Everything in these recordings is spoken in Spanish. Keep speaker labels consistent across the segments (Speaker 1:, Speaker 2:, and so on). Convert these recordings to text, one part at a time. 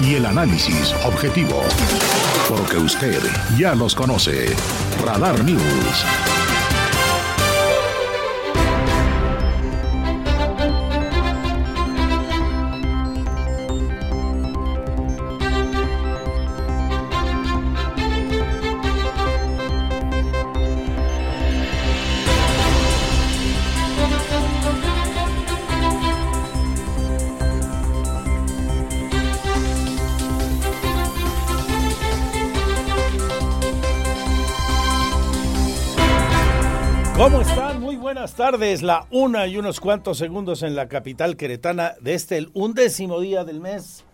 Speaker 1: Y el análisis objetivo. Porque usted ya los conoce. Radar News.
Speaker 2: Tardes. La una y unos cuantos segundos en la capital queretana de este el undécimo día del mes.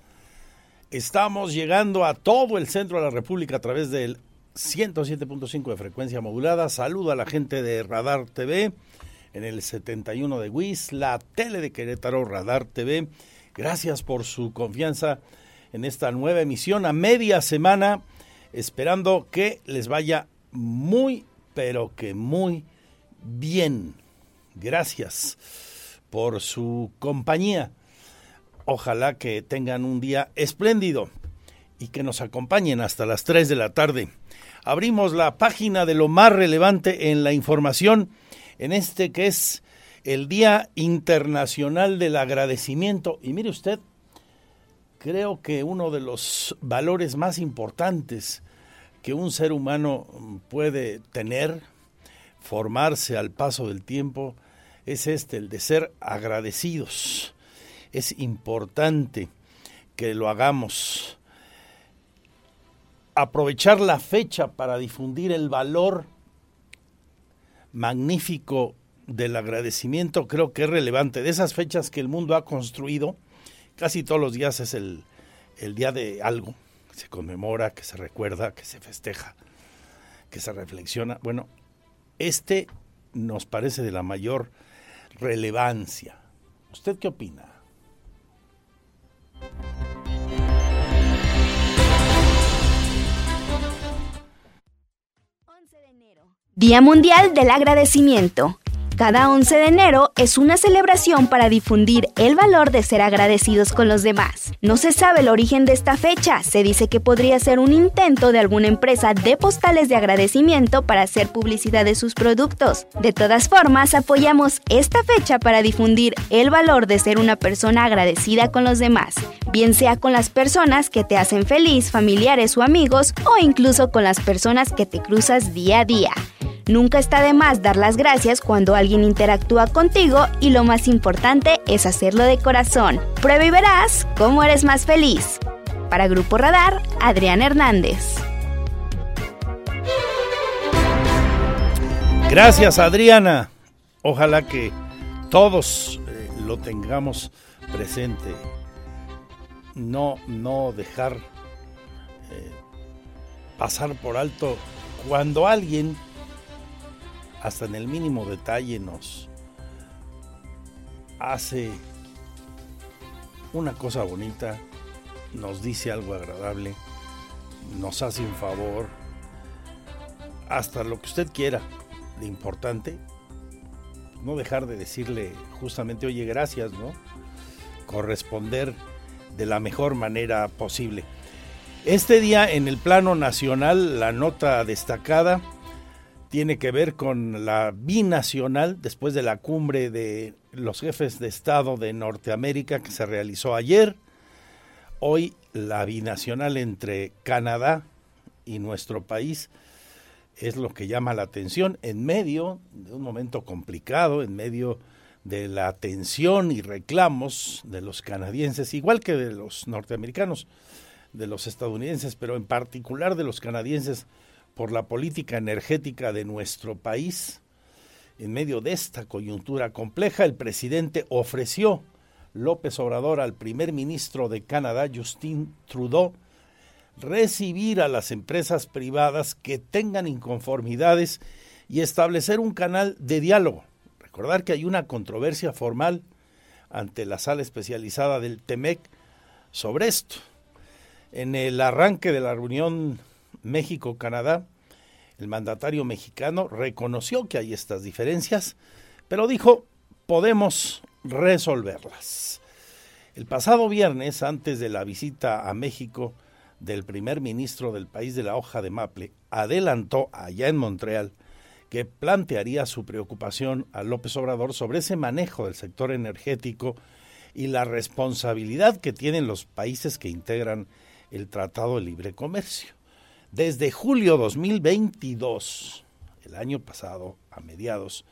Speaker 2: Estamos llegando a todo el centro de la República a través del 107.5 de frecuencia modulada. Saludo a la gente de Radar TV en el 71 de WIS, la tele de Querétaro Radar TV. Gracias por su confianza en esta nueva emisión a media semana, esperando que les vaya muy, pero que muy bien. Gracias por su compañía. Ojalá que tengan un día espléndido y que nos acompañen hasta las 3 de la tarde. Abrimos la página de lo más relevante en la información en este que es el Día Internacional del Agradecimiento. Y mire usted, creo que uno de los valores más importantes que un ser humano puede tener, formarse al paso del tiempo, es este, el de ser agradecidos. Es importante que lo hagamos. Aprovechar la fecha para difundir el valor magnífico del agradecimiento creo que es relevante. De esas fechas que el mundo ha construido, casi todos los días es el, el día de algo, que se conmemora, que se recuerda, que se festeja, que se reflexiona. Bueno, este nos parece de la mayor relevancia. ¿Usted qué opina?
Speaker 3: Día Mundial del Agradecimiento. Cada 11 de enero es una celebración para difundir el valor de ser agradecidos con los demás. No se sabe el origen de esta fecha, se dice que podría ser un intento de alguna empresa de postales de agradecimiento para hacer publicidad de sus productos. De todas formas, apoyamos esta fecha para difundir el valor de ser una persona agradecida con los demás, bien sea con las personas que te hacen feliz, familiares o amigos, o incluso con las personas que te cruzas día a día. Nunca está de más dar las gracias cuando alguien interactúa contigo y lo más importante es hacerlo de corazón. Prueba y verás cómo eres más feliz. Para Grupo Radar, Adrián Hernández.
Speaker 2: Gracias Adriana. Ojalá que todos eh, lo tengamos presente. No, no dejar eh, pasar por alto cuando alguien hasta en el mínimo detalle nos hace una cosa bonita, nos dice algo agradable, nos hace un favor, hasta lo que usted quiera, lo importante, no dejar de decirle justamente, oye, gracias, ¿no? Corresponder de la mejor manera posible. Este día en el plano nacional, la nota destacada, tiene que ver con la binacional después de la cumbre de los jefes de Estado de Norteamérica que se realizó ayer. Hoy la binacional entre Canadá y nuestro país es lo que llama la atención en medio de un momento complicado, en medio de la tensión y reclamos de los canadienses, igual que de los norteamericanos, de los estadounidenses, pero en particular de los canadienses por la política energética de nuestro país. En medio de esta coyuntura compleja, el presidente ofreció López Obrador al primer ministro de Canadá, Justin Trudeau, recibir a las empresas privadas que tengan inconformidades y establecer un canal de diálogo. Recordar que hay una controversia formal ante la sala especializada del TEMEC sobre esto. En el arranque de la reunión México-Canadá, el mandatario mexicano reconoció que hay estas diferencias, pero dijo, podemos resolverlas. El pasado viernes, antes de la visita a México del primer ministro del país de la hoja de Maple, adelantó allá en Montreal que plantearía su preocupación a López Obrador sobre ese manejo del sector energético y la responsabilidad que tienen los países que integran el Tratado de Libre Comercio. Desde julio 2022, el año pasado, a mediados,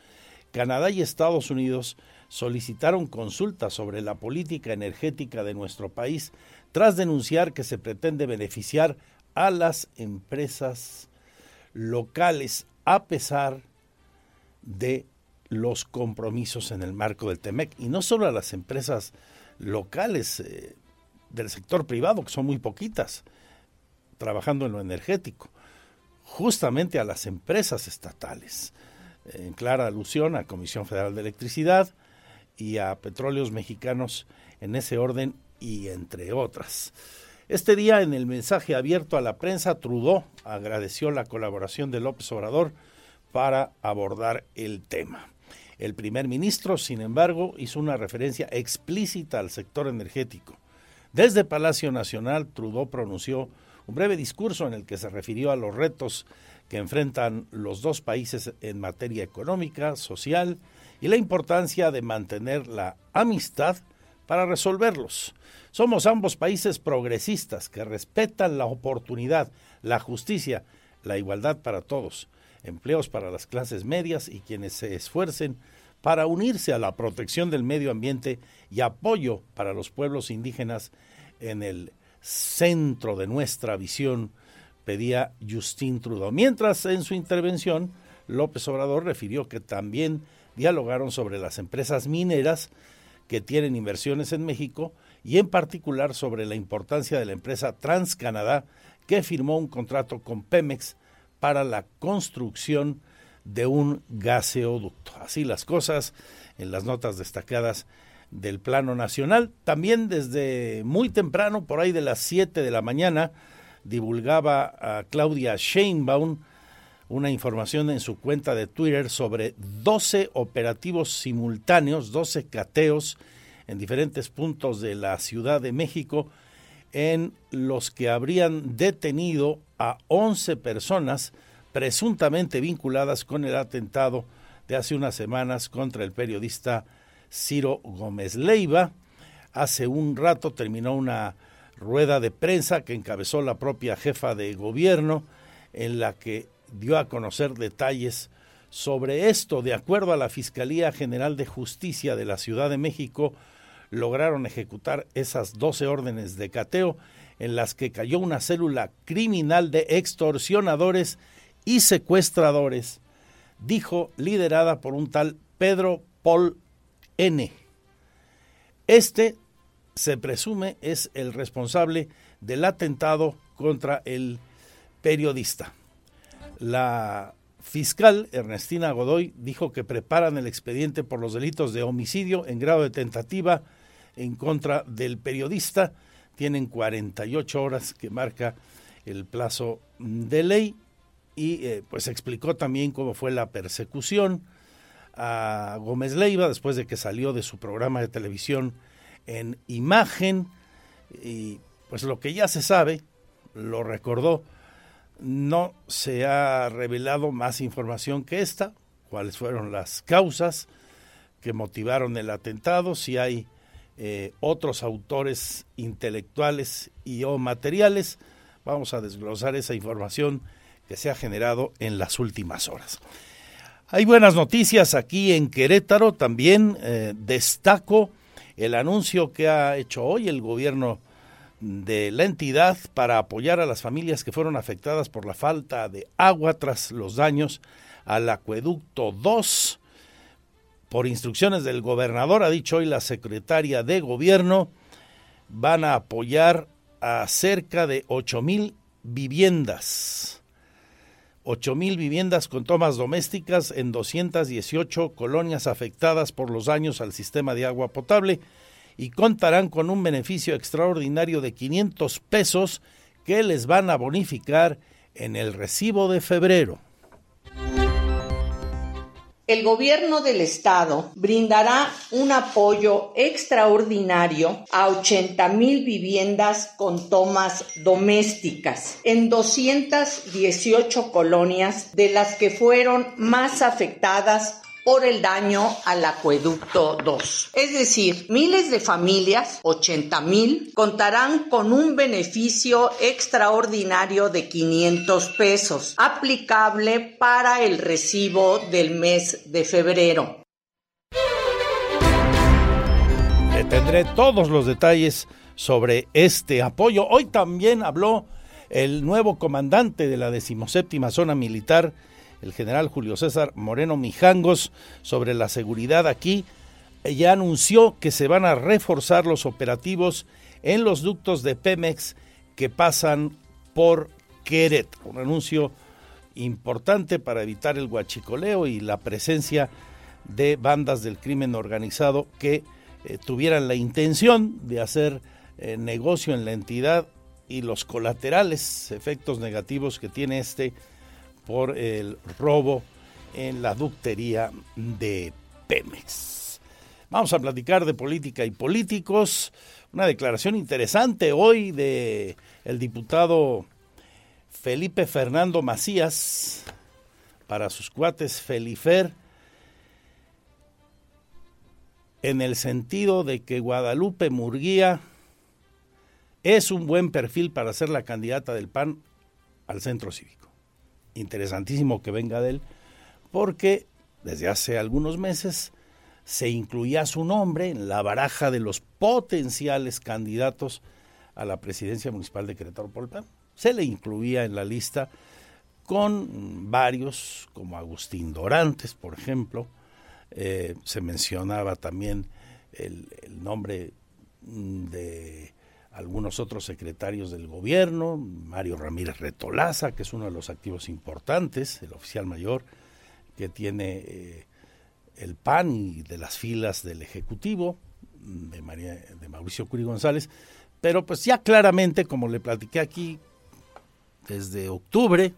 Speaker 2: Canadá y Estados Unidos solicitaron consultas sobre la política energética de nuestro país tras denunciar que se pretende beneficiar a las empresas locales a pesar de los compromisos en el marco del TEMEC y no solo a las empresas locales eh, del sector privado, que son muy poquitas, trabajando en lo energético, justamente a las empresas estatales, en clara alusión a Comisión Federal de Electricidad y a Petróleos Mexicanos en ese orden y entre otras. Este día, en el mensaje abierto a la prensa, Trudeau agradeció la colaboración de López Obrador para abordar el tema. El primer ministro, sin embargo, hizo una referencia explícita al sector energético. Desde Palacio Nacional, Trudeau pronunció un breve discurso en el que se refirió a los retos que enfrentan los dos países en materia económica, social y la importancia de mantener la amistad para resolverlos. Somos ambos países progresistas que respetan la oportunidad, la justicia, la igualdad para todos empleos para las clases medias y quienes se esfuercen para unirse a la protección del medio ambiente y apoyo para los pueblos indígenas en el centro de nuestra visión, pedía Justin Trudeau. Mientras en su intervención, López Obrador refirió que también dialogaron sobre las empresas mineras que tienen inversiones en México y en particular sobre la importancia de la empresa TransCanadá que firmó un contrato con Pemex para la construcción de un gaseoducto. Así las cosas en las notas destacadas del plano nacional. También desde muy temprano, por ahí de las 7 de la mañana, divulgaba a Claudia Sheinbaum una información en su cuenta de Twitter sobre 12 operativos simultáneos, 12 cateos en diferentes puntos de la Ciudad de México en los que habrían detenido a 11 personas presuntamente vinculadas con el atentado de hace unas semanas contra el periodista Ciro Gómez Leiva. Hace un rato terminó una rueda de prensa que encabezó la propia jefa de gobierno en la que dio a conocer detalles sobre esto. De acuerdo a la Fiscalía General de Justicia de la Ciudad de México, lograron ejecutar esas 12 órdenes de cateo en las que cayó una célula criminal de extorsionadores y secuestradores, dijo liderada por un tal Pedro Paul N. Este se presume es el responsable del atentado contra el periodista. La fiscal Ernestina Godoy dijo que preparan el expediente por los delitos de homicidio en grado de tentativa en contra del periodista. Tienen 48 horas que marca el plazo de ley y eh, pues explicó también cómo fue la persecución a Gómez Leiva después de que salió de su programa de televisión en imagen y pues lo que ya se sabe, lo recordó, no se ha revelado más información que esta, cuáles fueron las causas que motivaron el atentado, si hay eh, otros autores intelectuales y o materiales. Vamos a desglosar esa información que se ha generado en las últimas horas. Hay buenas noticias aquí en Querétaro. También eh, destaco el anuncio que ha hecho hoy el gobierno de la entidad para apoyar a las familias que fueron afectadas por la falta de agua tras los daños al acueducto 2 por instrucciones del gobernador, ha dicho hoy la secretaria de gobierno, van a apoyar a cerca de 8 mil viviendas. 8 mil viviendas con tomas domésticas en 218 colonias afectadas por los daños al sistema de agua potable y contarán con un beneficio extraordinario de 500 pesos que les van a bonificar en el recibo de febrero
Speaker 4: el gobierno del estado brindará un apoyo extraordinario a 80 mil viviendas con tomas domésticas en 218 colonias de las que fueron más afectadas por el daño al acueducto 2. Es decir, miles de familias, 80 mil, contarán con un beneficio extraordinario de 500 pesos, aplicable para el recibo del mes de febrero.
Speaker 2: Le tendré todos los detalles sobre este apoyo. Hoy también habló el nuevo comandante de la decimoséptima zona militar, el general Julio César Moreno Mijangos sobre la seguridad aquí. Ya anunció que se van a reforzar los operativos en los ductos de Pemex que pasan por Querétaro. Un anuncio importante para evitar el guachicoleo y la presencia de bandas del crimen organizado que eh, tuvieran la intención de hacer eh, negocio en la entidad y los colaterales, efectos negativos que tiene este por el robo en la ductería de Pemex. Vamos a platicar de política y políticos. Una declaración interesante hoy de el diputado Felipe Fernando Macías para sus cuates Felifer en el sentido de que Guadalupe Murguía es un buen perfil para ser la candidata del PAN al centro cívico interesantísimo que venga de él, porque desde hace algunos meses se incluía su nombre en la baraja de los potenciales candidatos a la presidencia municipal de Querétaro por Se le incluía en la lista con varios, como Agustín Dorantes, por ejemplo. Eh, se mencionaba también el, el nombre de algunos otros secretarios del gobierno, Mario Ramírez Retolaza, que es uno de los activos importantes, el oficial mayor que tiene eh, el PAN y de las filas del Ejecutivo, de, María, de Mauricio Curi González, pero pues ya claramente, como le platiqué aquí, desde octubre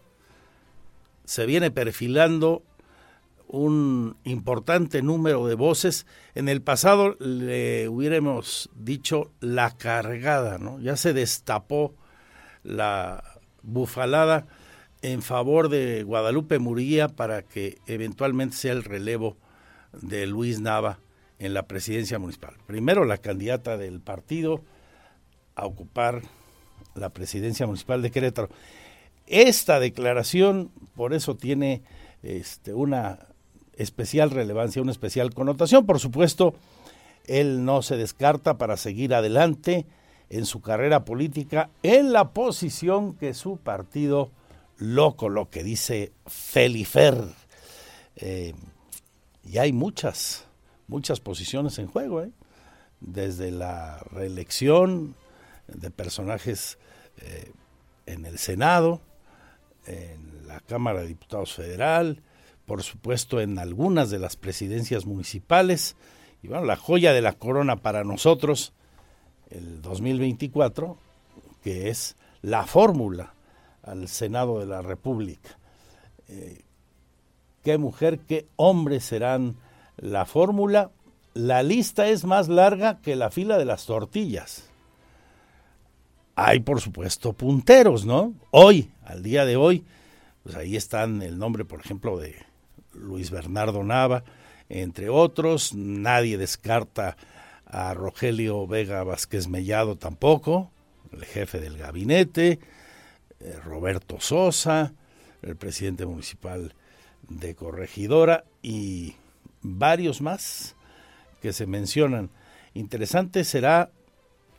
Speaker 2: se viene perfilando un importante número de voces. En el pasado le hubiéramos dicho la cargada, ¿no? Ya se destapó la bufalada en favor de Guadalupe Murguía para que eventualmente sea el relevo de Luis Nava en la presidencia municipal. Primero la candidata del partido a ocupar la presidencia municipal de Querétaro. Esta declaración, por eso tiene este, una especial relevancia, una especial connotación. Por supuesto, él no se descarta para seguir adelante en su carrera política en la posición que su partido lo coloque, dice Felifer. Eh, y hay muchas, muchas posiciones en juego, ¿eh? desde la reelección de personajes eh, en el Senado, en la Cámara de Diputados Federal, por supuesto en algunas de las presidencias municipales. Y bueno, la joya de la corona para nosotros, el 2024, que es la fórmula al Senado de la República. Eh, ¿Qué mujer, qué hombre serán la fórmula? La lista es más larga que la fila de las tortillas. Hay, por supuesto, punteros, ¿no? Hoy, al día de hoy, pues ahí están el nombre, por ejemplo, de Luis Bernardo Nava, entre otros. Nadie descarta a Rogelio Vega Vázquez Mellado tampoco, el jefe del gabinete, eh, Roberto Sosa, el presidente municipal de Corregidora y varios más que se mencionan. Interesante será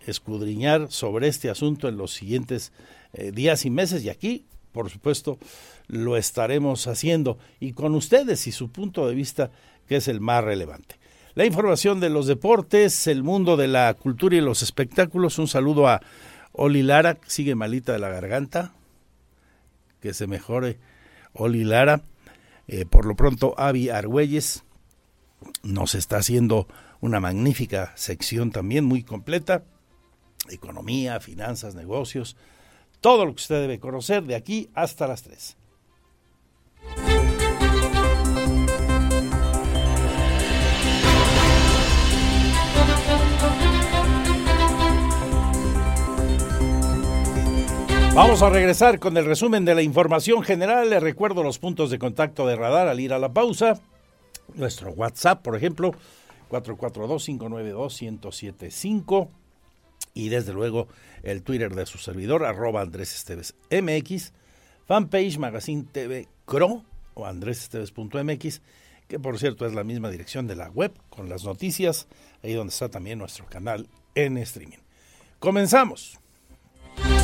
Speaker 2: escudriñar sobre este asunto en los siguientes eh, días y meses y aquí, por supuesto, lo estaremos haciendo y con ustedes y su punto de vista que es el más relevante. La información de los deportes, el mundo de la cultura y los espectáculos. Un saludo a Oli Lara sigue malita de la garganta, que se mejore Oli Lara. Eh, por lo pronto, Avi Argüelles nos está haciendo una magnífica sección también muy completa. Economía, finanzas, negocios, todo lo que usted debe conocer de aquí hasta las 3. Vamos a regresar con el resumen de la información general. Les recuerdo los puntos de contacto de radar al ir a la pausa. Nuestro WhatsApp, por ejemplo, 442-592-1075. Y desde luego el Twitter de su servidor, arroba Andrés Esteves MX. Fanpage Magazine TV Cro o andresesteves.mx, que por cierto es la misma dirección de la web con las noticias, ahí donde está también nuestro canal en streaming. Comenzamos.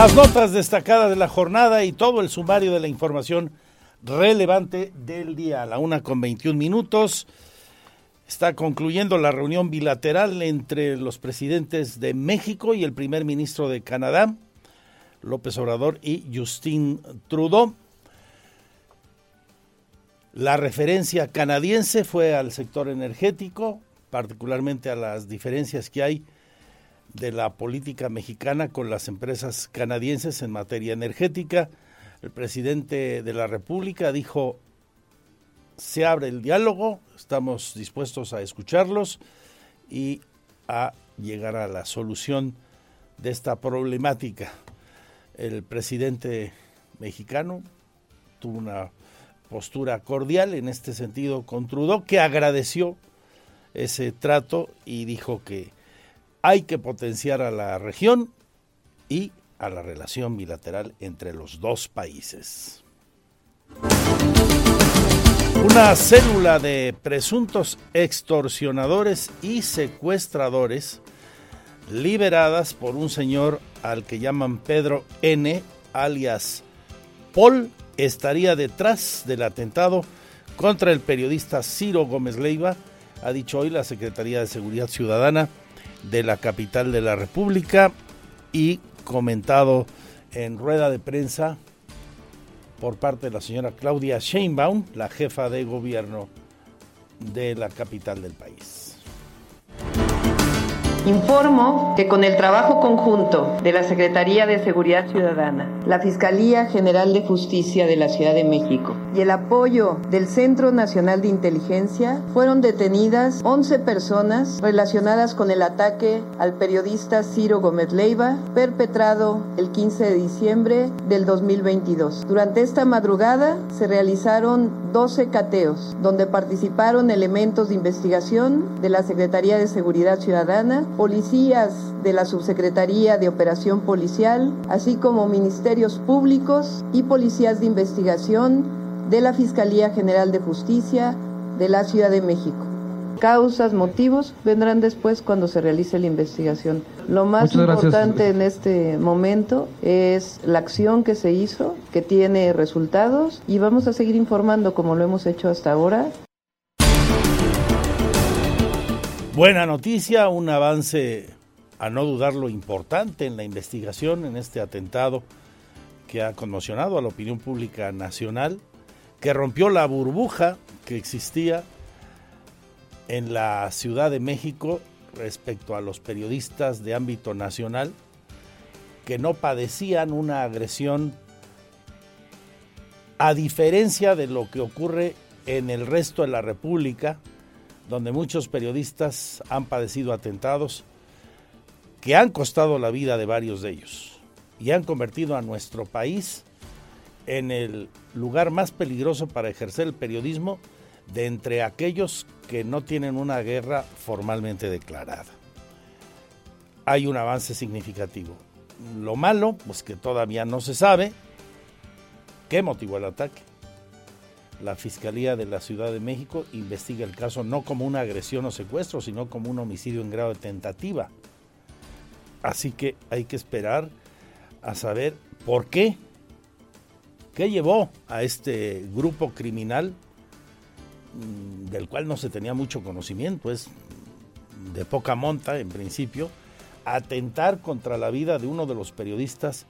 Speaker 2: Las notas destacadas de la jornada y todo el sumario de la información relevante del día. A la una con 21 minutos está concluyendo la reunión bilateral entre los presidentes de México y el primer ministro de Canadá, López Obrador y Justin Trudeau. La referencia canadiense fue al sector energético, particularmente a las diferencias que hay de la política mexicana con las empresas canadienses en materia energética. El presidente de la República dijo, se abre el diálogo, estamos dispuestos a escucharlos y a llegar a la solución de esta problemática. El presidente mexicano tuvo una postura cordial en este sentido con Trudeau, que agradeció ese trato y dijo que hay que potenciar a la región y a la relación bilateral entre los dos países. Una célula de presuntos extorsionadores y secuestradores liberadas por un señor al que llaman Pedro N, alias Paul, estaría detrás del atentado contra el periodista Ciro Gómez Leiva, ha dicho hoy la Secretaría de Seguridad Ciudadana de la capital de la República y comentado en rueda de prensa por parte de la señora Claudia Sheinbaum, la jefa de gobierno de la capital del país.
Speaker 5: Informo que con el trabajo conjunto de la Secretaría de Seguridad Ciudadana, la Fiscalía General de Justicia de la Ciudad de México y el apoyo del Centro Nacional de Inteligencia, fueron detenidas 11 personas relacionadas con el ataque al periodista Ciro Gómez Leiva, perpetrado el 15 de diciembre del 2022. Durante esta madrugada se realizaron 12 cateos, donde participaron elementos de investigación de la Secretaría de Seguridad Ciudadana, policías de la Subsecretaría de Operación Policial, así como ministerios públicos y policías de investigación de la Fiscalía General de Justicia de la Ciudad de México. Causas, motivos vendrán después cuando se realice la investigación. Lo más importante en este momento es la acción que se hizo, que tiene resultados y vamos a seguir informando como lo hemos hecho hasta ahora.
Speaker 2: Buena noticia, un avance a no dudarlo importante en la investigación en este atentado que ha conmocionado a la opinión pública nacional, que rompió la burbuja que existía en la Ciudad de México respecto a los periodistas de ámbito nacional que no padecían una agresión a diferencia de lo que ocurre en el resto de la República, donde muchos periodistas han padecido atentados que han costado la vida de varios de ellos y han convertido a nuestro país en el lugar más peligroso para ejercer el periodismo de entre aquellos que no tienen una guerra formalmente declarada. Hay un avance significativo. Lo malo, pues que todavía no se sabe qué motivó el ataque. La Fiscalía de la Ciudad de México investiga el caso no como una agresión o secuestro, sino como un homicidio en grado de tentativa. Así que hay que esperar a saber por qué, qué llevó a este grupo criminal mm, del cual no se tenía mucho conocimiento, es de poca monta en principio, a atentar contra la vida de uno de los periodistas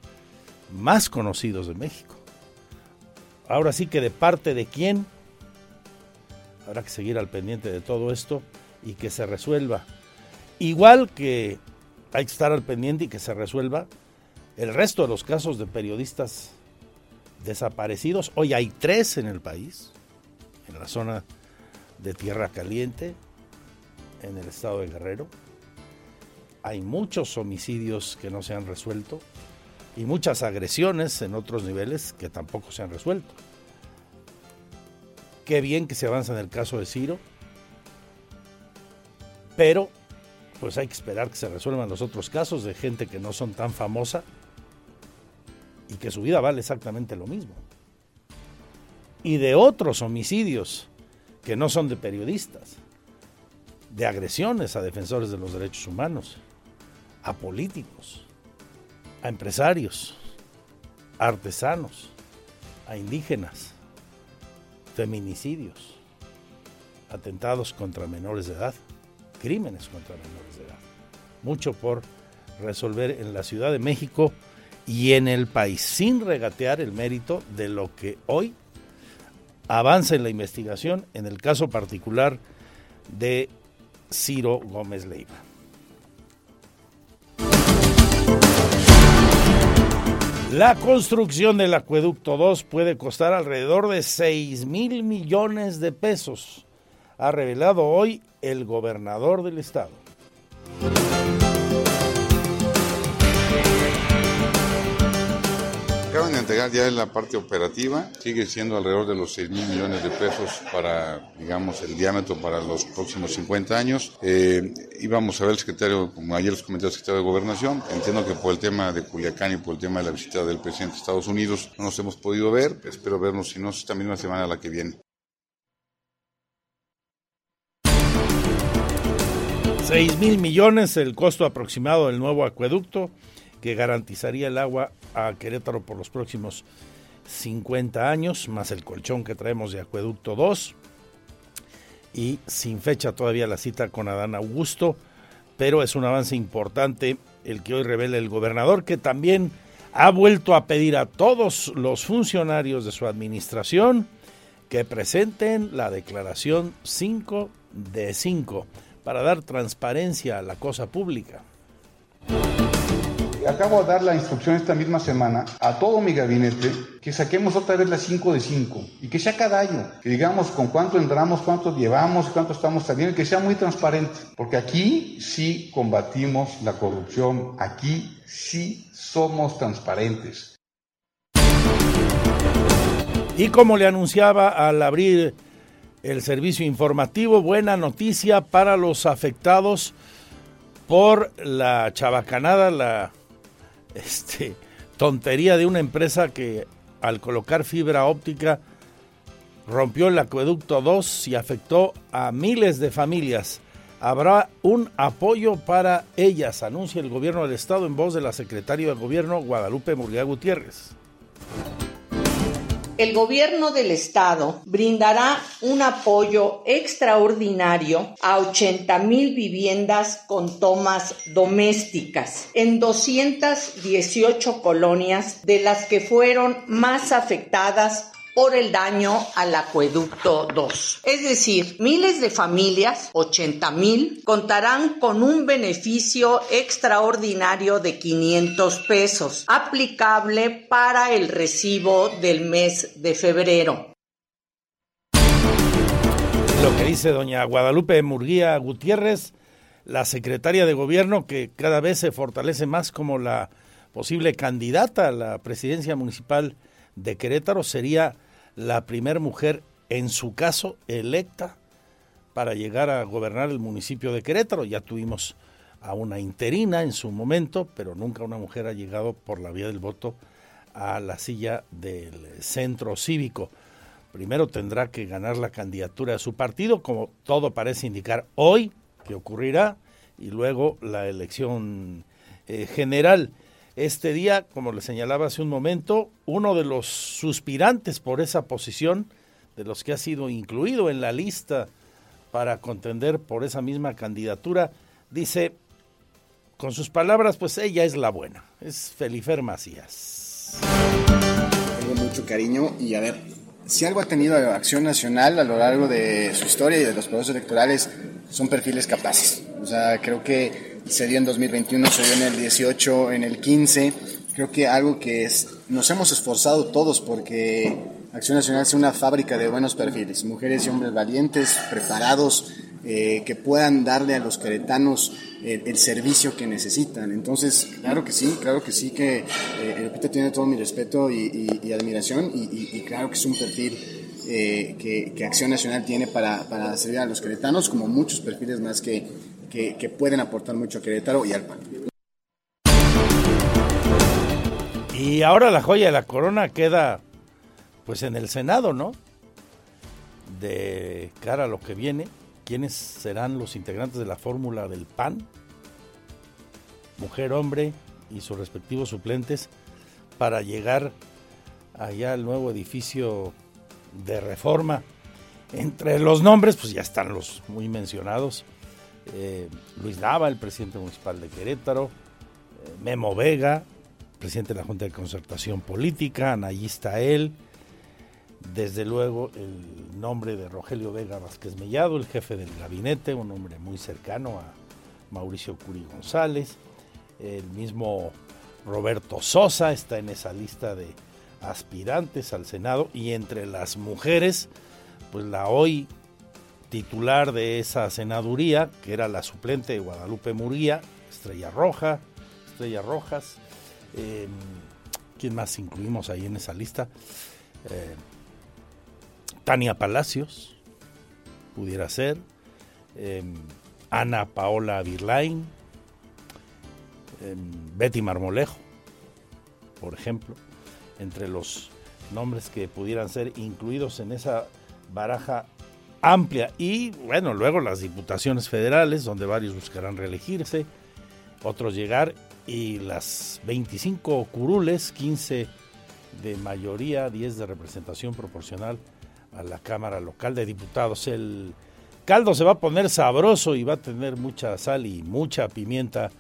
Speaker 2: más conocidos de México. Ahora sí que de parte de quién, habrá que seguir al pendiente de todo esto y que se resuelva. Igual que hay que estar al pendiente y que se resuelva el resto de los casos de periodistas desaparecidos. Hoy hay tres en el país, en la zona de Tierra Caliente, en el estado de Guerrero. Hay muchos homicidios que no se han resuelto y muchas agresiones en otros niveles que tampoco se han resuelto. Qué bien que se avanza en el caso de Ciro, pero pues hay que esperar que se resuelvan los otros casos de gente que no son tan famosa y que su vida vale exactamente lo mismo. Y de otros homicidios que no son de periodistas, de agresiones a defensores de los derechos humanos, a políticos, a empresarios, a artesanos, a indígenas, feminicidios, atentados contra menores de edad, crímenes contra menores de edad. Mucho por resolver en la Ciudad de México y en el país, sin regatear el mérito de lo que hoy avanza en la investigación en el caso particular de Ciro Gómez Leiva. La construcción del acueducto 2 puede costar alrededor de 6 mil millones de pesos, ha revelado hoy el gobernador del estado.
Speaker 6: Ya en la parte operativa, sigue siendo alrededor de los 6 mil millones de pesos para, digamos, el diámetro para los próximos 50 años. Eh, íbamos a ver el secretario, como ayer les comenté al secretario de Gobernación, entiendo que por el tema de Culiacán y por el tema de la visita del presidente de Estados Unidos no nos hemos podido ver, espero vernos si no esta misma semana la que viene.
Speaker 2: 6 mil millones el costo aproximado del nuevo acueducto que garantizaría el agua a Querétaro por los próximos 50 años, más el colchón que traemos de Acueducto 2. Y sin fecha todavía la cita con Adán Augusto, pero es un avance importante el que hoy revela el gobernador, que también ha vuelto a pedir a todos los funcionarios de su administración que presenten la declaración 5 de 5 para dar transparencia a la cosa pública
Speaker 7: acabo de dar la instrucción esta misma semana a todo mi gabinete que saquemos otra vez las 5 de 5 y que sea cada año, que digamos con cuánto entramos, cuánto llevamos, cuánto estamos saliendo que sea muy transparente, porque aquí sí combatimos la corrupción, aquí sí somos transparentes.
Speaker 2: Y como le anunciaba al abrir el servicio informativo, buena noticia para los afectados por la chabacanada, la este, tontería de una empresa que al colocar fibra óptica rompió el acueducto 2 y afectó a miles de familias. Habrá un apoyo para ellas, anuncia el gobierno del estado en voz de la secretaria de gobierno Guadalupe Murguía Gutiérrez
Speaker 4: el gobierno del estado brindará un apoyo extraordinario a 80 mil viviendas con tomas domésticas en 218 colonias de las que fueron más afectadas por el daño al acueducto 2. Es decir, miles de familias, 80 mil, contarán con un beneficio extraordinario de 500 pesos, aplicable para el recibo del mes de febrero.
Speaker 2: Lo que dice doña Guadalupe Murguía Gutiérrez, la secretaria de gobierno que cada vez se fortalece más como la posible candidata a la presidencia municipal de Querétaro sería la primer mujer en su caso, electa para llegar a gobernar el municipio de Querétaro. Ya tuvimos a una interina en su momento, pero nunca una mujer ha llegado por la vía del voto a la silla del centro cívico. Primero tendrá que ganar la candidatura de su partido, como todo parece indicar hoy que ocurrirá, y luego la elección eh, general. Este día, como le señalaba hace un momento, uno de los suspirantes por esa posición, de los que ha sido incluido en la lista para contender por esa misma candidatura, dice, con sus palabras, pues ella es la buena, es Felifer Macías.
Speaker 8: Tengo mucho cariño y a ver, si algo ha tenido Acción Nacional a lo largo de su historia y de los procesos electorales, son perfiles capaces. O sea, creo que se dio en 2021, se dio en el 18, en el 15. Creo que algo que es, nos hemos esforzado todos porque Acción Nacional sea una fábrica de buenos perfiles, mujeres y hombres valientes, preparados, eh, que puedan darle a los queretanos el, servicio que necesitan. Entonces, claro que sí, claro que sí, que eh, tiene todo mi respeto y, admiración y, claro que es un perfil eh, que, Acción Nacional tiene para, para, servir a los queretanos, como muchos perfiles más que, que, pueden aportar mucho a Querétaro y al PAN.
Speaker 2: Y ahora la joya de la corona queda pues en el Senado, ¿no? De cara a lo que viene quiénes serán los integrantes de la fórmula del PAN, mujer, hombre y sus respectivos suplentes, para llegar allá al nuevo edificio de reforma. Entre los nombres, pues ya están los muy mencionados. Eh, Luis Lava, el presidente municipal de Querétaro, eh, Memo Vega, presidente de la Junta de Concertación Política, Anayista él, desde luego el nombre de Rogelio Vega Vázquez Mellado, el jefe del gabinete, un hombre muy cercano a Mauricio Curi González, el mismo Roberto Sosa está en esa lista de aspirantes al Senado. Y entre las mujeres, pues la hoy titular de esa senaduría, que era la suplente de Guadalupe Muría, Estrella Roja, Estrella Rojas, em, ¿quién más incluimos ahí en esa lista? Eh, Tania Palacios, pudiera ser, em, Ana Paola Virlain, em, Betty Marmolejo, por ejemplo, entre los nombres que pudieran ser incluidos en esa baraja amplia. Y bueno, luego las diputaciones federales, donde varios buscarán reelegirse, otros llegar, y las 25 curules, 15 de mayoría, 10 de representación proporcional a la Cámara Local de Diputados. El caldo se va a poner sabroso y va a tener mucha sal y mucha pimienta,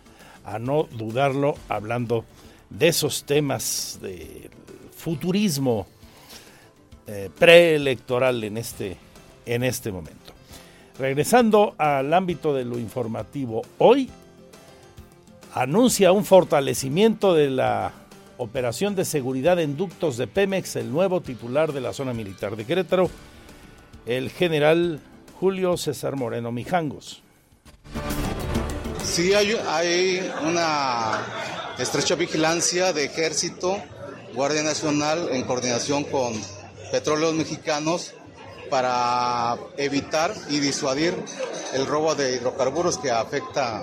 Speaker 2: a no dudarlo, hablando de esos temas de futurismo eh, preelectoral en este, en este momento. Regresando al ámbito de lo informativo, hoy anuncia un fortalecimiento de la operación de seguridad en ductos de Pemex, el nuevo titular de la zona militar de Querétaro, el general Julio César Moreno Mijangos.
Speaker 9: Sí, hay, una estrecha vigilancia de ejército, Guardia Nacional, en coordinación con petróleos mexicanos para evitar y disuadir el robo de hidrocarburos que afecta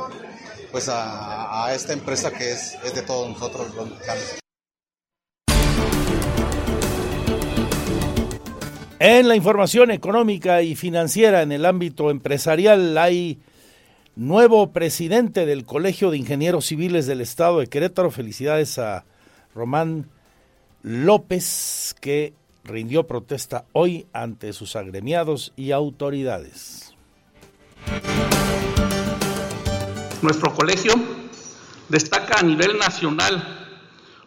Speaker 9: pues a, esta empresa que es, de todos nosotros los.
Speaker 2: En la información económica y financiera en el ámbito empresarial hay nuevo presidente del Colegio de Ingenieros Civiles del Estado de Querétaro. Felicidades a Román López que rindió protesta hoy ante sus agremiados y autoridades.
Speaker 10: Nuestro colegio destaca a nivel nacional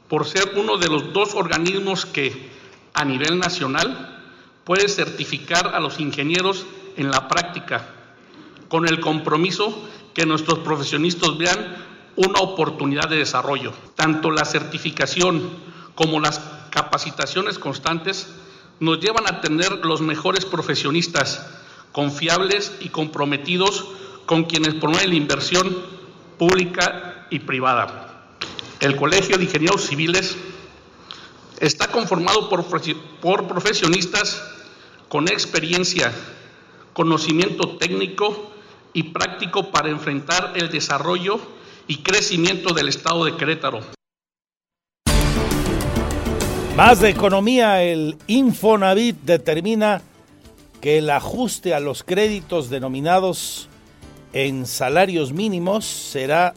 Speaker 10: por ser uno de los dos organismos que a nivel nacional puede certificar a los ingenieros en la práctica, con el compromiso que nuestros profesionistas vean una oportunidad de desarrollo. Tanto la certificación como las capacitaciones constantes nos llevan a tener los mejores profesionistas, confiables y comprometidos con quienes promueven la inversión pública y privada. El Colegio de Ingenieros Civiles está conformado por, profesionistas con experiencia, conocimiento técnico y práctico para enfrentar el desarrollo y crecimiento del Estado de Querétaro.
Speaker 2: Más de economía, el Infonavit determina que el ajuste a los créditos denominados en salarios mínimos será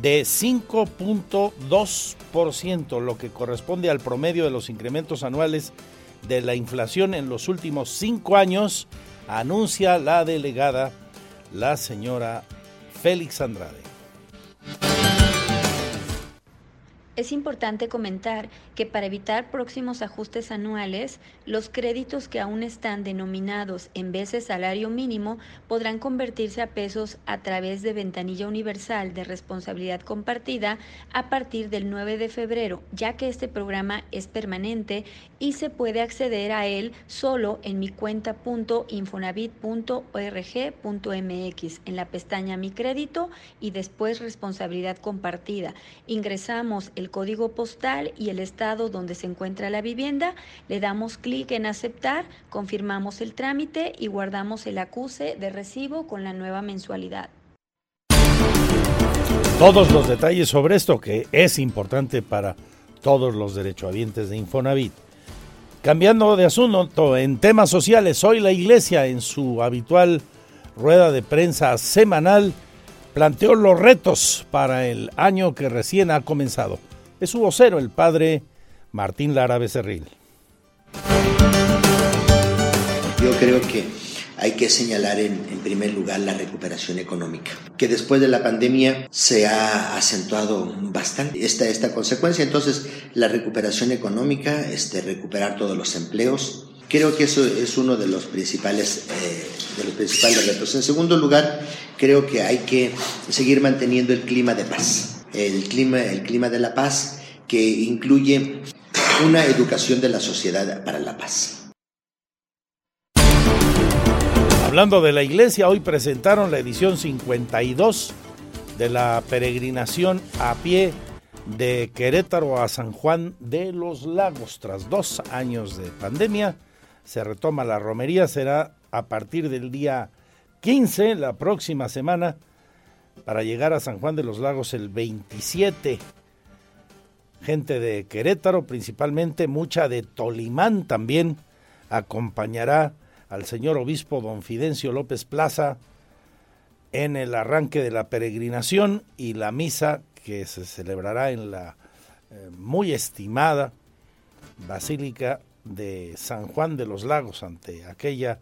Speaker 2: de 5.2%, lo que corresponde al promedio de los incrementos anuales de la inflación en los últimos cinco años, anuncia la delegada, la señora Félix Andrade.
Speaker 11: Es importante comentar que para evitar próximos ajustes anuales, los créditos que aún están denominados en de salario mínimo podrán convertirse a pesos a través de ventanilla universal de responsabilidad compartida a partir del 9 de febrero, ya que este programa es permanente y se puede acceder a él solo en mi cuenta.infonavit.org.mx en la pestaña Mi crédito y después responsabilidad compartida. Ingresamos el código postal y el estado donde se encuentra la vivienda, le damos clic en aceptar, confirmamos el trámite y guardamos el acuse de recibo con la nueva mensualidad.
Speaker 2: Todos los detalles sobre esto que es importante para todos los derechohabientes de Infonavit. Cambiando de asunto, en temas sociales, hoy la Iglesia en su habitual rueda de prensa semanal planteó los retos para el año que recién ha comenzado. Es su vocero, el padre Martín Lara Becerril.
Speaker 12: Yo creo que hay que señalar en, primer lugar la recuperación económica, que después de la pandemia se ha acentuado bastante esta, esta consecuencia. Entonces, la recuperación económica, este, recuperar todos los empleos, creo que eso es uno de los principales, eh, de los principales retos. En segundo lugar, creo que hay que seguir manteniendo el clima de paz el clima, el clima de la paz, que incluye una educación de la sociedad para la paz.
Speaker 2: Hablando de la iglesia, hoy presentaron la edición 52 de la peregrinación a pie de Querétaro a San Juan de los Lagos. Tras dos años de pandemia, se retoma la romería, será a partir del día 15, la próxima semana, para llegar a San Juan de los Lagos el 27. Gente de Querétaro, principalmente mucha de Tolimán también, acompañará al señor obispo don Fidencio López Plaza en el arranque de la peregrinación y la misa que se celebrará en la eh, muy estimada Basílica de San Juan de los Lagos ante aquella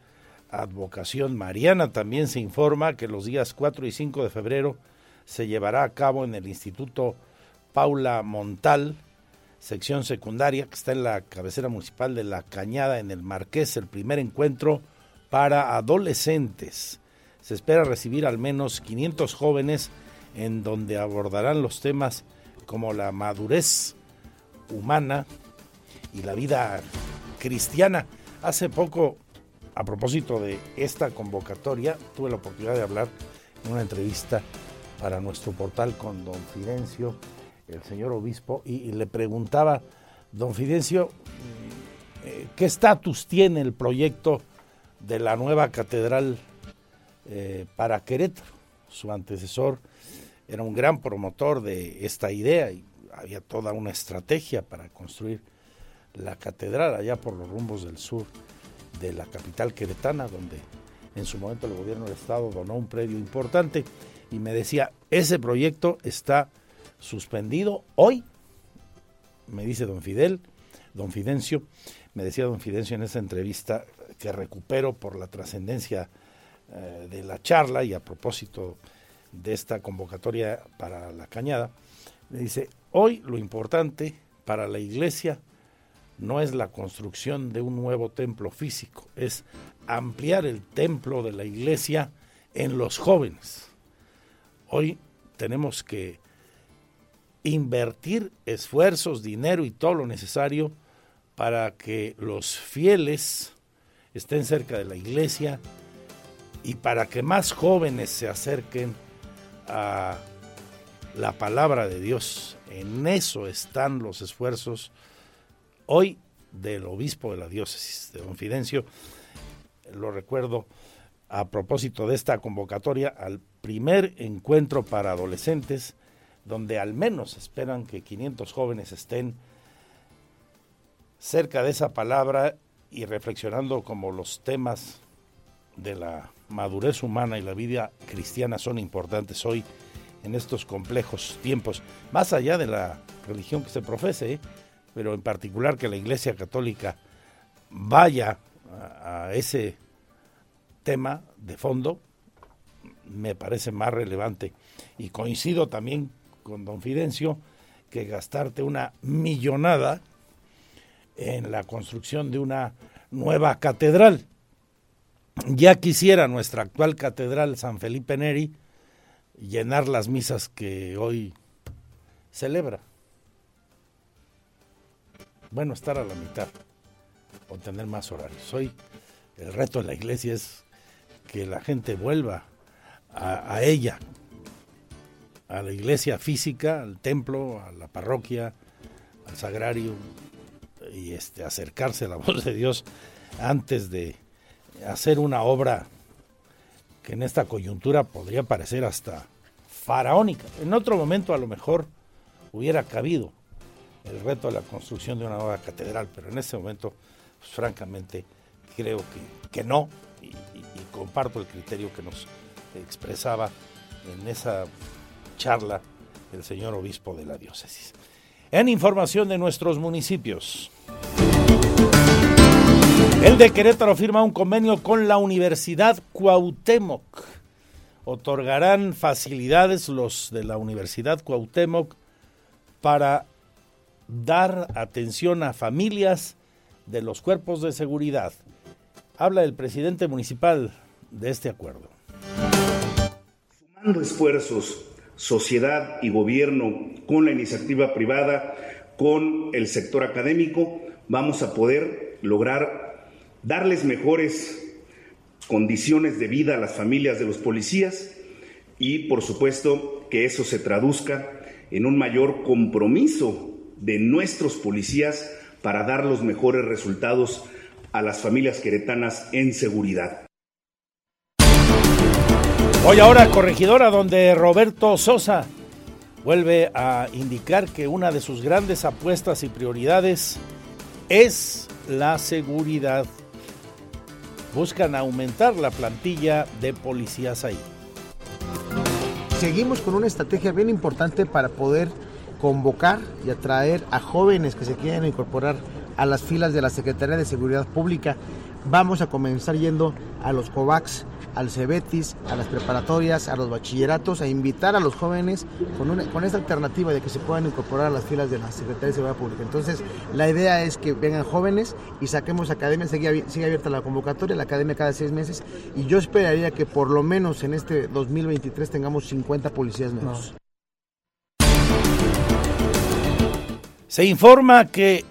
Speaker 2: advocación mariana. También se informa que los días 4 y 5 de febrero se llevará a cabo en el Instituto Paula Montal, sección secundaria, que está en la cabecera municipal de La Cañada, en el Marqués, el primer encuentro para adolescentes. Se espera recibir al menos 500 jóvenes en donde abordarán los temas como la madurez humana y la vida cristiana. Hace poco a propósito de esta convocatoria, tuve la oportunidad de hablar en una entrevista para nuestro portal con don Fidencio, el señor obispo, y, le preguntaba, don Fidencio, eh, ¿qué estatus tiene el proyecto de la nueva catedral eh, para Querétaro? Su antecesor era un gran promotor de esta idea y había toda una estrategia para construir la catedral allá por los rumbos del sur de la capital queretana, donde en su momento el gobierno del estado donó un predio importante y me decía, ese proyecto está suspendido hoy, me dice don Fidel, don Fidencio, me decía don Fidencio en esa entrevista que recupero por la trascendencia eh, de la charla y a propósito de esta convocatoria para la cañada, me dice, hoy lo importante para la iglesia no es la construcción de un nuevo templo físico, es ampliar el templo de la iglesia en los jóvenes. Hoy tenemos que invertir esfuerzos, dinero y todo lo necesario para que los fieles estén cerca de la iglesia y para que más jóvenes se acerquen a la palabra de Dios. En eso están los esfuerzos hoy del obispo de la diócesis de Don Fidencio. Lo recuerdo a propósito de esta convocatoria al primer encuentro para adolescentes, donde al menos esperan que 500 jóvenes estén cerca de esa palabra y reflexionando como los temas de la madurez humana y la vida cristiana son importantes hoy en estos complejos tiempos, más allá de la religión que se profese, ¿eh? Pero en particular que la Iglesia Católica vaya a, ese tema de fondo, me parece más relevante. Y coincido también con don Fidencio que gastarte una millonada en la construcción de una nueva catedral. Ya quisiera nuestra actual catedral San Felipe Neri llenar las misas que hoy celebra. Bueno, estar a la mitad o tener más horarios. Hoy el reto de la iglesia es que la gente vuelva a, a ella, a la iglesia física, al templo, a la parroquia, al sagrario, y este, acercarse a la voz de Dios antes de hacer una obra que en esta coyuntura podría parecer hasta faraónica. En otro momento a lo mejor hubiera cabido el reto de la construcción de una nueva catedral, pero en ese momento, pues, francamente, creo que, que no, y, y comparto el criterio que nos expresaba en esa charla el señor obispo de la diócesis. En información de nuestros municipios. El de Querétaro firma un convenio con la Universidad Cuauhtémoc. Otorgarán facilidades los de la Universidad Cuauhtémoc para dar atención a familias de los cuerpos de seguridad. Habla el presidente municipal de este acuerdo.
Speaker 13: Sumando esfuerzos, sociedad y gobierno con la iniciativa privada, con el sector académico, vamos a poder lograr darles mejores condiciones de vida a las familias de los policías y, por supuesto, que eso se traduzca en un mayor compromiso de nuestros policías para dar los mejores resultados a las familias queretanas en seguridad.
Speaker 2: Hoy ahora corregidora donde Roberto Sosa vuelve a indicar que una de sus grandes apuestas y prioridades es la seguridad. Buscan aumentar la plantilla de policías ahí.
Speaker 14: Seguimos con una estrategia bien importante para poder convocar y atraer a jóvenes que se quieran incorporar a las filas de la Secretaría de Seguridad Pública. Vamos a comenzar yendo a los COVAX, al CEBETIS, a las preparatorias, a los bachilleratos, a invitar a los jóvenes con, una, con esta alternativa de que se puedan incorporar a las filas de la Secretaría de Seguridad Pública. Entonces, la idea es que vengan jóvenes y saquemos academia, sigue, sigue abierta la convocatoria, la academia cada seis meses, y yo esperaría que por lo menos en este 2023 tengamos 50 policías nuevos.
Speaker 2: Se informa que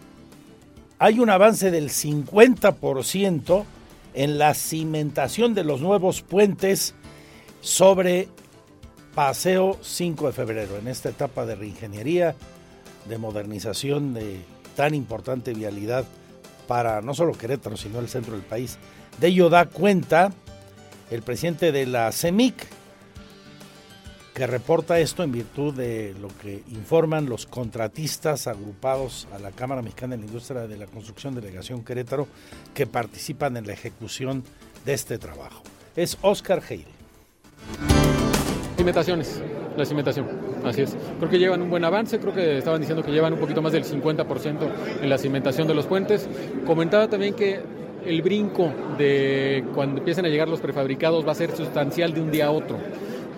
Speaker 2: hay un avance del 50% en la cimentación de los nuevos puentes sobre Paseo 5 de febrero, en esta etapa de reingeniería, de modernización de tan importante vialidad para no solo Querétaro, sino el centro del país. De ello da cuenta el presidente de la CEMIC, que reporta esto en virtud de lo que informan los contratistas agrupados a la Cámara Mexicana de la Industria de la Construcción Delegación Querétaro que participan en la ejecución de este trabajo. Es Oscar Heide.
Speaker 15: Cimentaciones, la cimentación, así es. Creo que llevan un buen avance, creo que estaban diciendo que llevan un poquito más del 50% en la cimentación de los puentes. Comentaba también que el brinco de cuando empiecen a llegar los prefabricados va a ser sustancial de un día a otro.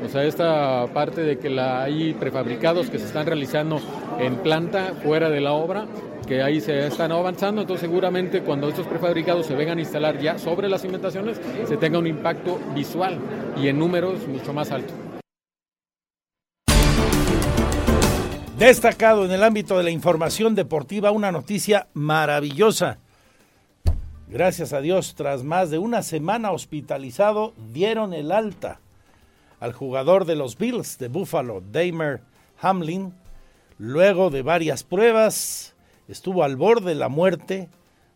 Speaker 15: O sea, esta parte de que la, hay prefabricados que se están realizando en planta fuera de la obra, que ahí se están avanzando, entonces seguramente cuando estos prefabricados se vengan a instalar ya sobre las cimentaciones, se tenga un impacto visual y en números mucho más alto.
Speaker 2: Destacado en el ámbito de la información deportiva, una noticia maravillosa. Gracias a Dios, tras más de una semana hospitalizado, dieron el alta al jugador de los Bills de Buffalo, Damer Hamlin, luego de varias pruebas, estuvo al borde de la muerte,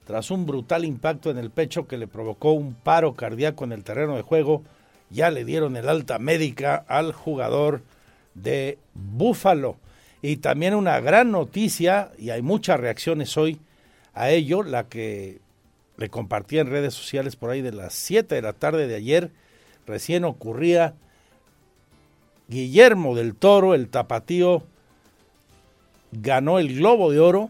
Speaker 2: tras un brutal impacto en el pecho que le provocó un paro cardíaco en el terreno de juego. Ya le dieron el alta médica al jugador de Búfalo. Y también una gran noticia, y hay muchas reacciones hoy a ello, la que le compartí en redes sociales por ahí de las 7 de la tarde de ayer, recién ocurría Guillermo del Toro, el tapatío, ganó el Globo de Oro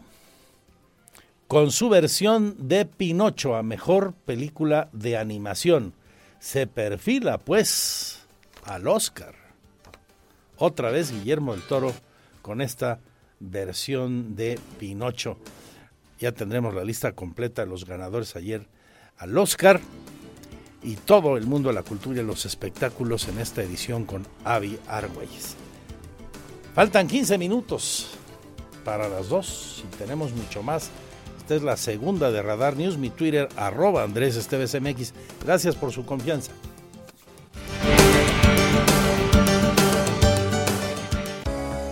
Speaker 2: con su versión de Pinocho a mejor película de animación. Se perfila pues al Oscar. Otra vez Guillermo del Toro con esta versión de Pinocho. Ya tendremos la lista completa de los ganadores ayer al Oscar y todo el mundo de la cultura y los espectáculos en esta edición con Avi Argüelles. Faltan 15 minutos para las dos y tenemos mucho más esta es la segunda de Radar News, mi Twitter, arroba Andrés Esteves MX. Gracias por su confianza.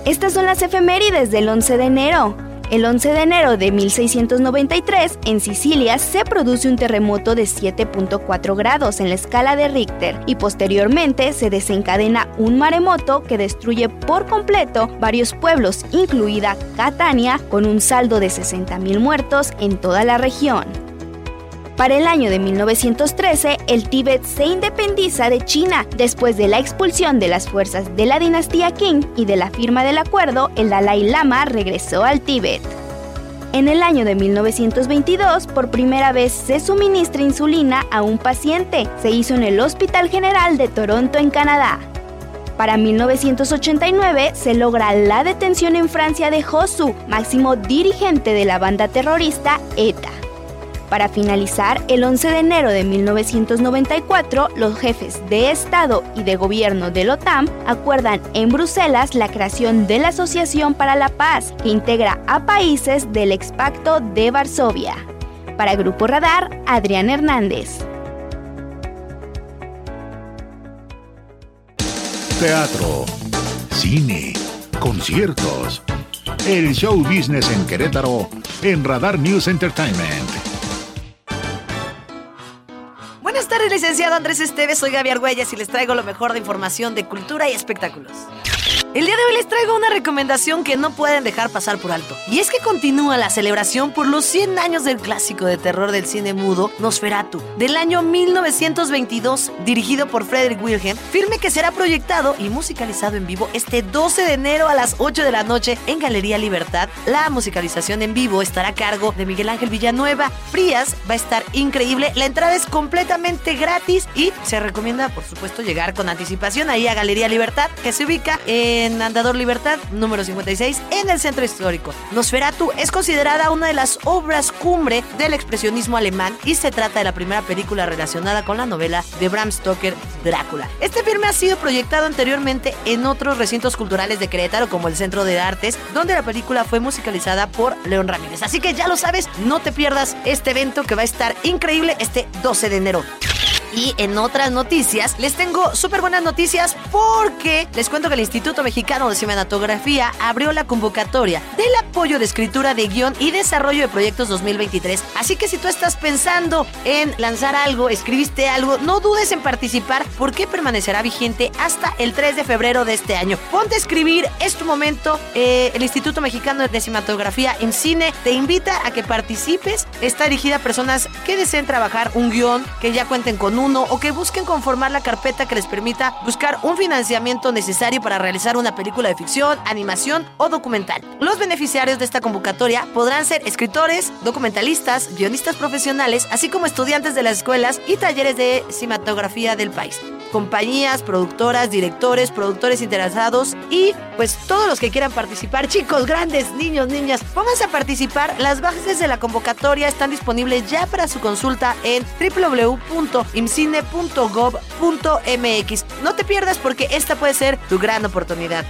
Speaker 3: Estas son las efemérides del 11 de enero. El 11 de enero de 1693, en Sicilia, se produce un terremoto de 7.4 grados en la escala de Richter y posteriormente se desencadena un maremoto que destruye por completo varios pueblos, incluida Catania, con un saldo de 60.000 muertos en toda la región. Para el año de 1913, el Tíbet se independiza de China después de la expulsión de las fuerzas de la dinastía Qing y de la firma del acuerdo, el Dalai Lama regresó al Tíbet. En el año de 1922, por primera vez se suministra insulina a un paciente. Se hizo en el Hospital General de Toronto, en Canadá. Para 1989 se logra la detención en Francia de Josu, máximo dirigente de la banda terrorista ETA. Para finalizar, el 11 de enero de 1994, los jefes de Estado y de Gobierno de la OTAN acuerdan en Bruselas la creación de la Asociación para la Paz, que integra a países del expacto de Varsovia. Para Grupo Radar, Adrián Hernández.
Speaker 1: Teatro, cine, conciertos. El show business en Querétaro en Radar News Entertainment.
Speaker 16: Licenciado Andrés Esteves. Soy Gaby Argüelles y les traigo lo mejor de información de cultura y espectáculos. El día de hoy les traigo una recomendación que no pueden dejar pasar por alto. Y es que continúa la celebración por los 100 años del clásico de terror del cine mudo Nosferatu, del año 1922, dirigido por Frederick Wilhelm, filme que será proyectado y musicalizado en vivo este 12 de enero a las 8 de la noche en Galería Libertad. La musicalización en vivo estará a cargo de Miguel Ángel Villanueva. Frías va a estar increíble. La entrada es completamente gratis y se recomienda, por supuesto, llegar con anticipación ahí a Galería Libertad, que se ubica en Andador Libertad, número 56, en el centro histórico. Nosferatu es considerada una de las obras cumbre del expresionismo alemán y se trata de la primera película relacionada con la novela de Bram Stoker, Drácula. Este filme ha sido proyectado anteriormente en otros recintos culturales de Querétaro, como el Centro de Artes, donde la película fue musicalizada por León Ramírez. Así que ya lo sabes, no te pierdas este evento que va a estar increíble este 12 de enero. Y en otras noticias, les tengo súper buenas noticias porque les cuento que el Instituto Mexicano de Cinematografía abrió la convocatoria del apoyo de escritura de guion y desarrollo de proyectos 2023. Así que si tú estás pensando en lanzar algo, escribiste algo, no dudes en participar porque permanecerá vigente hasta el 3 de febrero de este año. Ponte a escribir, es tu momento. Eh, el Instituto Mexicano de Cinematografía en Cine te invita a que participes. Está dirigida a personas que deseen trabajar un guion, que ya cuenten con o que busquen conformar la carpeta que les permita buscar un financiamiento necesario para realizar una película de ficción, animación o documental. Los beneficiarios de esta convocatoria podrán ser escritores, documentalistas, guionistas profesionales, así como estudiantes de las escuelas y talleres de cinematografía del país compañías, productoras, directores, productores interesados y pues todos los que quieran participar, chicos, grandes, niños, niñas, pónganse a participar. Las bases de la convocatoria están disponibles ya para su consulta en www.imcine.gov.mx. No te pierdas porque esta puede ser tu gran oportunidad.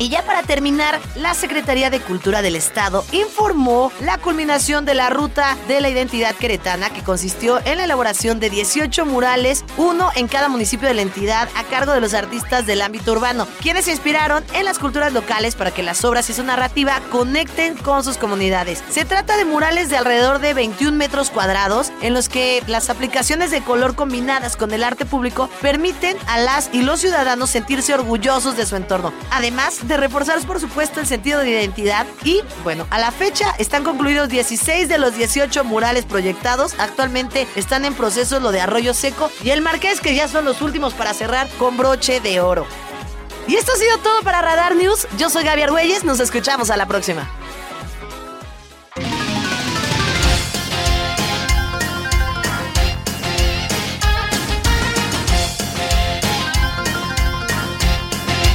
Speaker 16: Y ya para terminar, la Secretaría de Cultura del Estado informó la culminación de la ruta de la identidad queretana que consistió en la elaboración de 18 murales, uno en cada municipio de la entidad a cargo de los artistas del ámbito urbano, quienes se inspiraron en las culturas locales para que las obras y su narrativa conecten con sus comunidades. Se trata de murales de alrededor de 21 metros cuadrados en los que las aplicaciones de color combinadas con el arte público permiten a las y los ciudadanos sentirse orgullosos de su entorno. Además, de reforzar, por supuesto, el sentido de identidad. Y, bueno, a la fecha están concluidos 16 de los 18 murales proyectados. Actualmente están en proceso lo de Arroyo Seco y el Marqués, que ya son los últimos para cerrar con broche de oro. Y esto ha sido todo para Radar News. Yo soy Gaby Argüelles. Nos escuchamos a la próxima.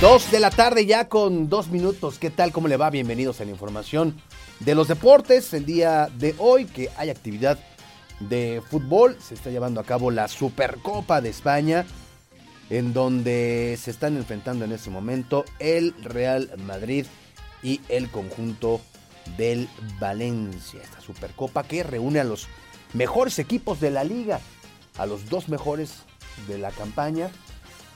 Speaker 17: Dos de la tarde ya con dos minutos. ¿Qué tal? ¿Cómo le va? Bienvenidos a la información de los deportes. El día de hoy que hay actividad de fútbol. Se está llevando a cabo la Supercopa de España. En donde se están enfrentando en este momento el Real Madrid y el conjunto del Valencia. Esta Supercopa que reúne a los mejores equipos de la liga. A los dos mejores de la campaña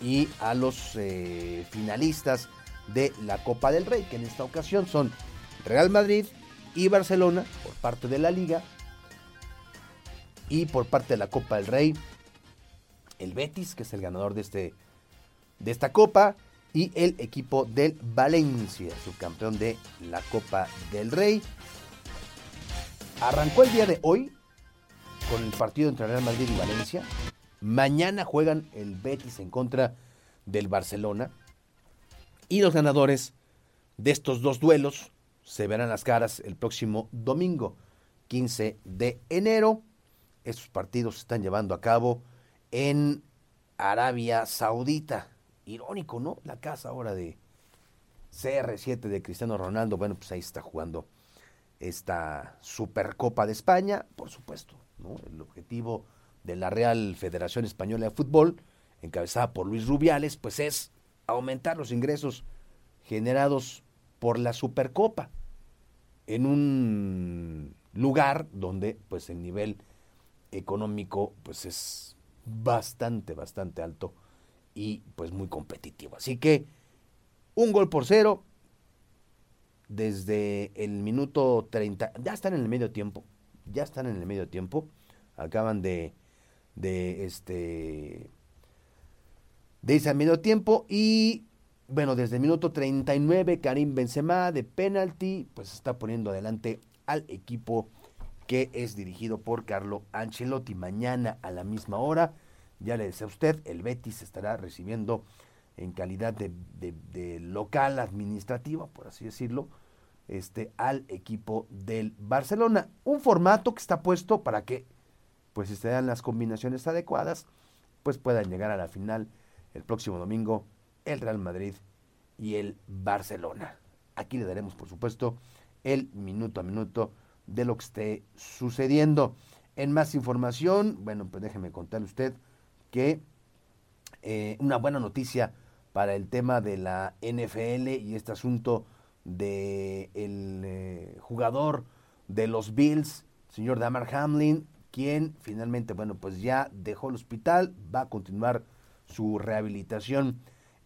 Speaker 17: y a los eh, finalistas de la Copa del Rey, que en esta ocasión son Real Madrid y Barcelona por parte de la liga y por parte de la Copa del Rey el Betis, que es el ganador de, este, de esta Copa, y el equipo del Valencia, subcampeón de la Copa del Rey. Arrancó el día de hoy con el partido entre Real Madrid y Valencia. Mañana juegan el Betis en contra del Barcelona. Y los ganadores de estos dos duelos se verán las caras el próximo domingo, 15 de enero. Estos partidos se están llevando a cabo en Arabia Saudita. Irónico, ¿no? La casa ahora de CR7 de Cristiano Ronaldo. Bueno, pues ahí está jugando esta Supercopa de España, por supuesto, ¿no? El objetivo de la Real Federación Española de Fútbol, encabezada por Luis Rubiales, pues es aumentar los ingresos generados por la Supercopa en un lugar donde pues el nivel económico pues es bastante, bastante alto y pues muy competitivo. Así que un gol por cero desde el minuto 30, ya están en el medio tiempo, ya están en el medio tiempo, acaban de de este de ese medio tiempo y bueno, desde el minuto 39 Karim Benzema de penalti pues está poniendo adelante al equipo que es dirigido por Carlo Ancelotti. Mañana a la misma hora, ya le decía a usted, el Betis estará recibiendo en calidad de, de local administrativo, por así decirlo, este, al equipo del Barcelona. Un formato que está puesto para que pues si se dan las combinaciones adecuadas, pues puedan llegar a la final el próximo domingo el Real Madrid y el Barcelona. Aquí le daremos, por supuesto, el minuto a minuto de lo que esté sucediendo. En más información, bueno, pues déjeme contarle usted que eh, una buena noticia para el tema de la NFL y este asunto de el eh, jugador de los Bills, señor Damar Hamlin, quien finalmente, bueno, pues ya dejó el hospital, va a continuar su rehabilitación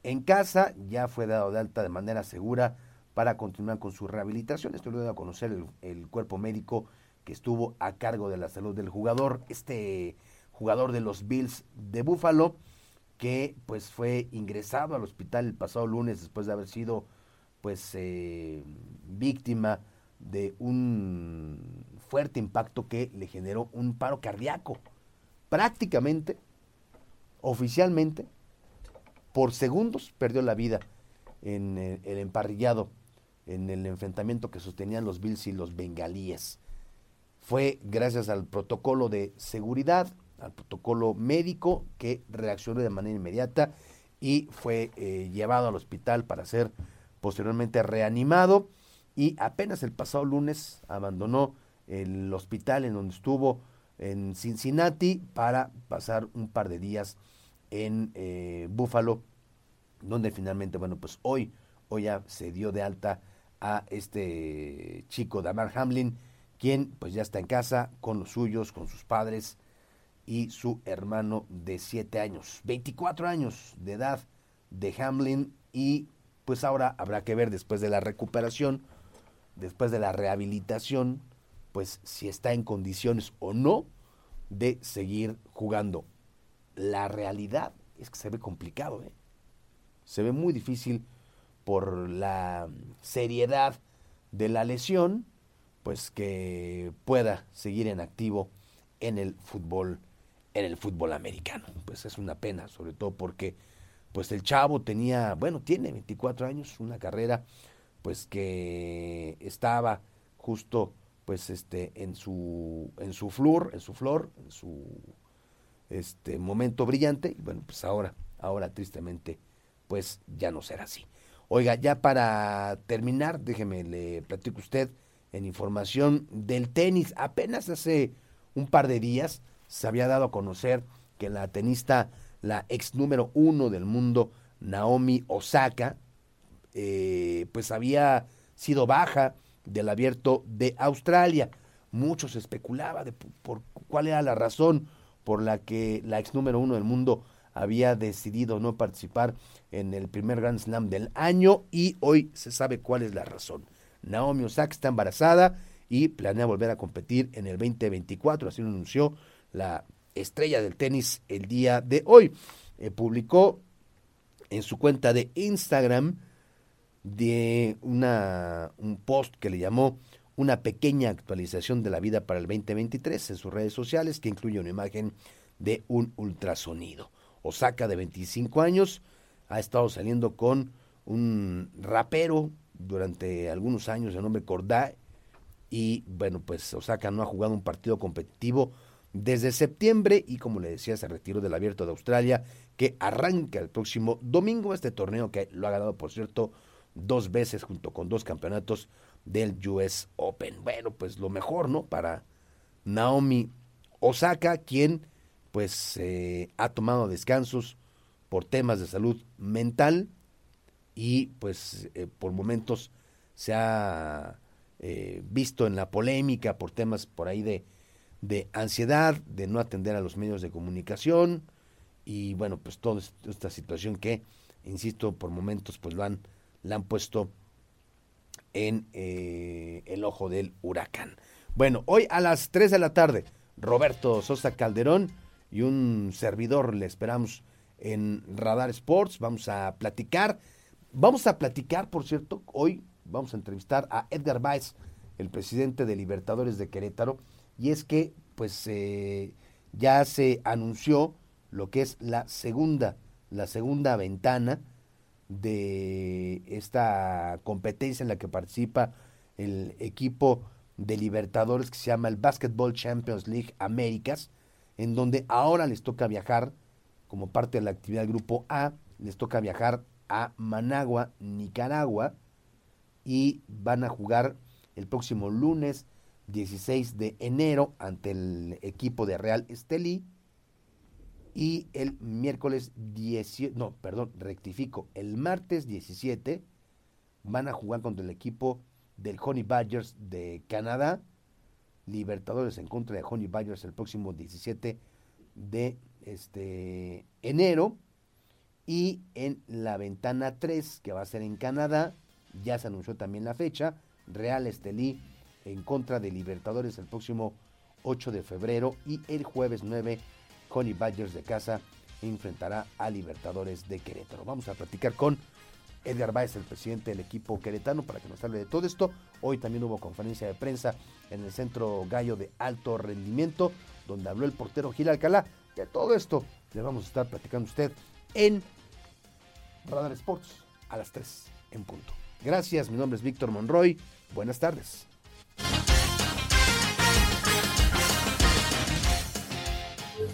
Speaker 17: en casa, ya fue dado de alta de manera segura para continuar con su rehabilitación. Esto lo dio a conocer el, cuerpo médico que estuvo a cargo de la salud del jugador, este jugador de los Bills de Buffalo, que pues fue ingresado al hospital el pasado lunes después de haber sido pues eh, víctima de un fuerte impacto que le generó un paro cardíaco. Prácticamente, oficialmente, por segundos perdió la vida en el, el emparrillado, en el enfrentamiento que sostenían los Bills y los bengalíes. Fue gracias al protocolo de seguridad, al protocolo médico que reaccionó de manera inmediata y fue eh, llevado al hospital para ser posteriormente reanimado y apenas el pasado lunes abandonó el hospital en donde estuvo en Cincinnati para pasar un par de días en eh, Buffalo, donde finalmente, bueno, pues hoy, hoy ya se dio de alta a este chico Damar Hamlin, quien pues ya está en casa con los suyos, con sus padres y su hermano de 7 años, 24 años de edad de Hamlin. Y pues ahora habrá que ver después de la recuperación, después de la rehabilitación, pues si está en condiciones o no de seguir jugando. La realidad es que se ve complicado, ¿eh? se ve muy difícil por la seriedad de la lesión, pues que pueda seguir en activo en el fútbol en el fútbol americano. Pues es una pena, sobre todo porque pues el chavo tenía, bueno, tiene 24 años, una carrera pues que estaba justo pues este en su en su flor, en su flor, en su este momento brillante y bueno, pues ahora ahora tristemente pues ya no será así. Oiga, ya para terminar, déjeme le platico usted en información del tenis. Apenas hace un par de días se había dado a conocer que la tenista, la ex número uno del mundo, Naomi Osaka, eh, pues había sido baja del abierto de Australia. Muchos especulaban de por cuál era la razón por la que la ex número uno del mundo había decidido no participar en el primer Grand Slam del año y hoy se sabe cuál es la razón. Naomi Osaka está embarazada y planea volver a competir en el 2024, así lo anunció la estrella del tenis el día de hoy. Eh, publicó en su cuenta de Instagram de una, un post que le llamó una pequeña actualización de la vida para el 2023 en sus redes sociales que incluye una imagen de un ultrasonido. Osaka de 25 años ha estado saliendo con un rapero durante algunos años de nombre Corday y bueno pues Osaka no ha jugado un partido competitivo desde septiembre y como le decía se retiró del abierto de Australia que arranca el próximo domingo este torneo que lo ha ganado por cierto dos veces junto con dos campeonatos del US Open. Bueno, pues lo mejor, ¿no? Para Naomi Osaka, quien pues eh, ha tomado descansos por temas de salud mental y pues eh, por momentos se ha eh, visto en la polémica por temas por ahí de de ansiedad, de no atender a los medios de comunicación y bueno, pues toda esta situación que, insisto, por momentos pues lo han, la han puesto en eh, el ojo del huracán. Bueno, hoy a las 3 de la tarde, Roberto Sosa Calderón y un servidor le esperamos en Radar Sports, vamos a platicar, vamos a platicar, por cierto, hoy vamos a entrevistar a Edgar Baez, el presidente de Libertadores de Querétaro, y es que pues eh, ya se anunció lo que es la segunda, la segunda ventana de esta competencia en la que participa el equipo de Libertadores que se llama el Basketball Champions League Américas, en donde ahora les toca viajar como parte de la actividad del grupo A, les toca viajar a Managua, Nicaragua, y van a jugar el próximo lunes 16 de enero ante el equipo de Real Estelí y el miércoles 17, no, perdón, rectifico, el martes 17 van a jugar contra el equipo del Honey Badgers de Canadá, Libertadores en contra de Honey Badgers el próximo 17 de este enero. Y en la ventana 3 que va a ser en Canadá, ya se anunció también la fecha, Real Estelí en contra de Libertadores el próximo 8 de febrero y el jueves 9 Honey Badgers de casa enfrentará a Libertadores de Querétaro. Vamos a platicar con Edgar Baez, el presidente del equipo queretano, para que nos hable de todo esto. Hoy también hubo conferencia de prensa en el Centro Gallo de Alto Rendimiento, donde habló el portero Gil Alcalá. De todo esto le vamos a estar platicando usted en Radar Sports a las 3 en punto. Gracias, mi nombre es Víctor Monroy. Buenas tardes.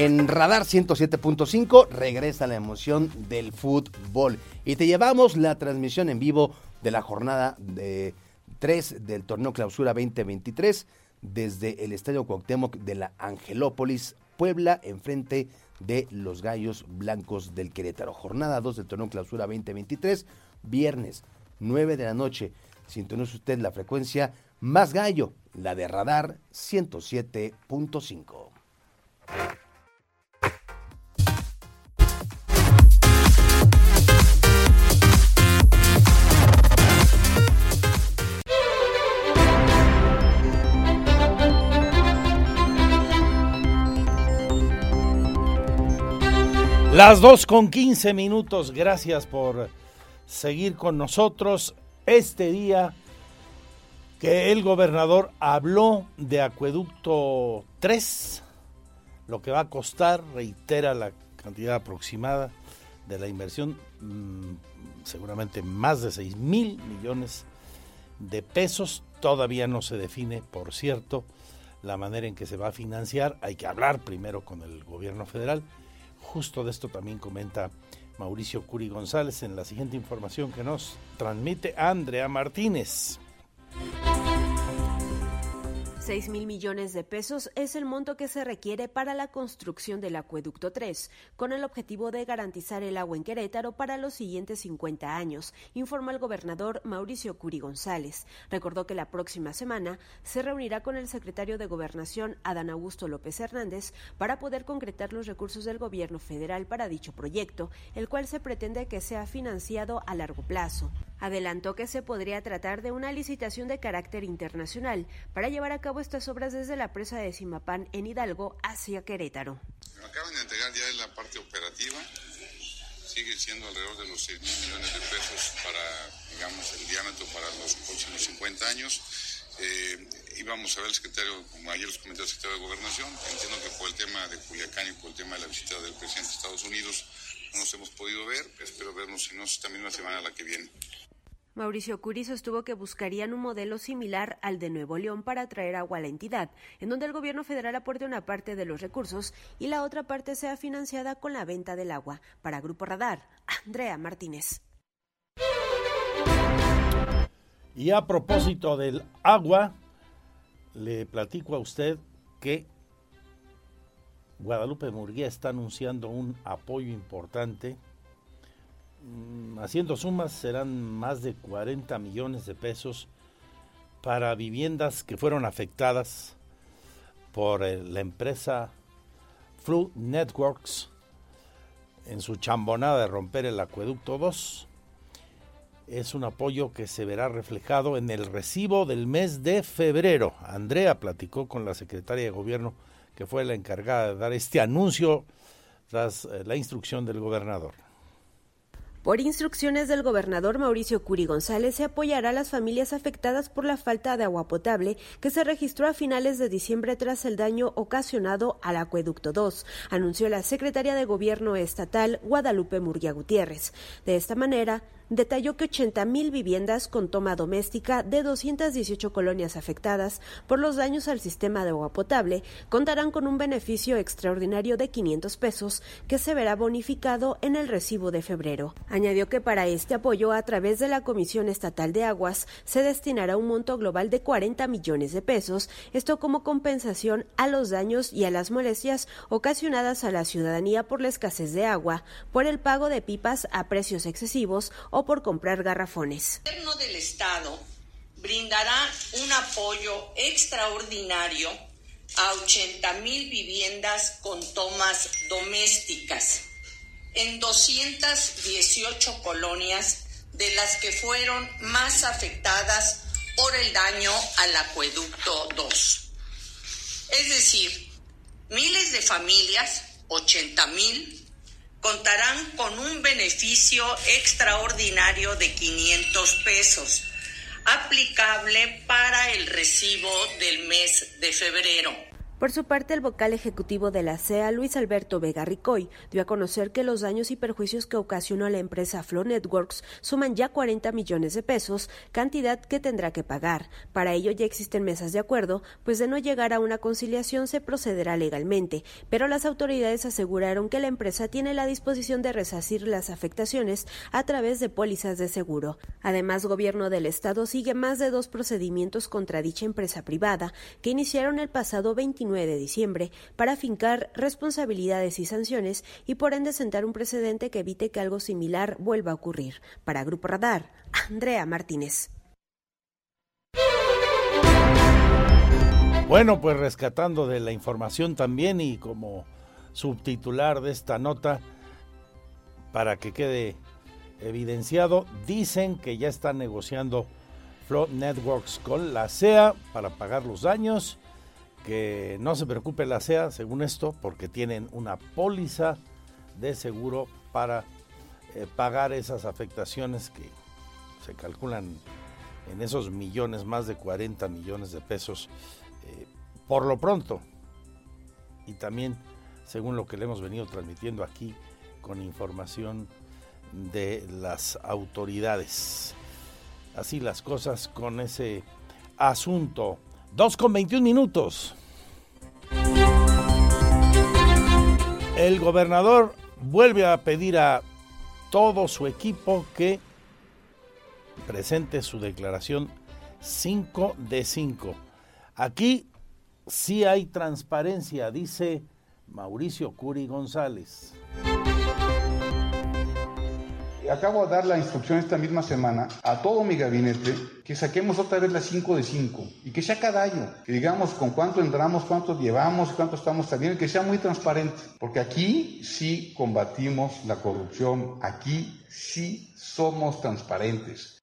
Speaker 17: En Radar 107.5 regresa la emoción del fútbol y te llevamos la transmisión en vivo de la jornada de 3 del torneo Clausura 2023 desde el Estadio Cuauhtémoc de la Angelópolis, Puebla, enfrente de los Gallos Blancos del Querétaro. Jornada 2 del torneo Clausura 2023, viernes 9 de la noche. Sintoniza usted la frecuencia más gallo, la de Radar 107.5.
Speaker 2: Las dos con 15 minutos, gracias por seguir con nosotros este día que el gobernador habló de Acueducto 3, lo que va a costar, reitera la cantidad aproximada de la inversión, mmm, seguramente más de 6 mil millones de pesos, todavía no se define, por cierto, la manera en que se va a financiar, hay que hablar primero con el gobierno federal, justo de esto también comenta Mauricio Curi González en la siguiente información que nos transmite Andrea Martínez.
Speaker 18: 6 mil millones de pesos es el monto que se requiere para la construcción del acueducto 3, con el objetivo de garantizar el agua en Querétaro para los siguientes 50 años, informó el gobernador Mauricio Curi González. Recordó que la próxima semana se reunirá con el secretario de Gobernación, Adán Augusto López Hernández, para poder concretar los recursos del gobierno federal para dicho proyecto, el cual se pretende que sea financiado a largo plazo. Adelantó que se podría tratar de una licitación de carácter internacional para llevar a cabo estas obras desde la presa de Simapán en Hidalgo hacia Querétaro.
Speaker 6: Acaban de entregar ya la parte operativa, sigue siendo alrededor de los 6 mil millones de pesos para, digamos, el diámetro para los próximos 50 años. Eh, íbamos a ver el secretario, como ayer los comentó el secretario de Gobernación, entiendo que por el tema de Culiacán y por el tema de la visita del presidente de Estados Unidos no nos hemos podido ver, espero vernos si no esta misma semana la que viene.
Speaker 18: Mauricio Curi sostuvo que buscarían un modelo similar al de Nuevo León para traer agua a la entidad, en donde el gobierno federal aporte una parte de los recursos y la otra parte sea financiada con la venta del agua. Para Grupo Radar, Andrea Martínez.
Speaker 2: Y a propósito del agua, le platico a usted que Guadalupe Murguía está anunciando un apoyo importante haciendo sumas serán más de 40 millones de pesos para viviendas que fueron afectadas por eh, la empresa Flood Networks en su chambonada de romper el acueducto 2. Es un apoyo que se verá reflejado en el recibo del mes de febrero. Andrea platicó con la secretaria de gobierno que fue la encargada de dar este anuncio tras eh, la instrucción del gobernador.
Speaker 18: Por instrucciones del gobernador Mauricio Curi González, se apoyará a las familias afectadas por la falta de agua potable que se registró a finales de diciembre tras el daño ocasionado al acueducto 2, anunció la secretaria de Gobierno Estatal Guadalupe Murguía Gutiérrez. De esta manera, detalló que 80 mil viviendas con toma doméstica de 218 colonias afectadas por los daños al sistema de agua potable contarán con un beneficio extraordinario de 500 pesos que se verá bonificado en el recibo de febrero. Añadió que para este apoyo a través de la Comisión Estatal de Aguas se destinará un monto global de 40 millones de pesos, esto como compensación a los daños y a las molestias ocasionadas a la ciudadanía por la escasez de agua, por el pago de pipas a precios excesivos por comprar garrafones.
Speaker 4: El gobierno del Estado brindará un apoyo extraordinario a 80 mil viviendas con tomas domésticas en 218 colonias de las que fueron más afectadas por el daño al acueducto 2. Es decir, miles de familias, 80 mil, contarán con un beneficio extraordinario de 500 pesos, aplicable para el recibo del mes de febrero.
Speaker 18: Por su parte, el vocal ejecutivo de la CEA, Luis Alberto Vega Ricoy, dio a conocer que los daños y perjuicios que ocasionó la empresa Flow Networks suman ya 40 millones de pesos, cantidad que tendrá que pagar. Para ello ya existen mesas de acuerdo, pues de no llegar a una conciliación se procederá legalmente, pero las autoridades aseguraron que la empresa tiene la disposición de resarcir las afectaciones a través de pólizas de seguro. Además, gobierno del estado sigue más de dos procedimientos contra dicha empresa privada que iniciaron el pasado 29 de diciembre para fincar responsabilidades y sanciones y por ende sentar un precedente que evite que algo similar vuelva a ocurrir. Para Grupo Radar, Andrea Martínez.
Speaker 2: Bueno, pues rescatando de la información también y como subtitular de esta nota, para que quede evidenciado, dicen que ya están negociando Flow Networks con la CEA para pagar los daños que no se preocupe la SEA, según esto, porque tienen una póliza de seguro para eh, pagar esas afectaciones que se calculan en esos millones, más de 40 millones de pesos, eh, por lo pronto. Y también, según lo que le hemos venido transmitiendo aquí, con información de las autoridades. Así las cosas con ese asunto. 2 con 21 minutos. El gobernador vuelve a pedir a todo su equipo que presente su declaración 5 de 5. Aquí sí hay transparencia, dice Mauricio Curi González
Speaker 7: acabo de dar la instrucción esta misma semana a todo mi gabinete que saquemos otra vez las 5 de 5 y que sea cada año, que digamos con cuánto entramos, cuánto llevamos, cuánto estamos saliendo, que sea muy transparente, porque aquí sí combatimos la corrupción, aquí sí somos transparentes.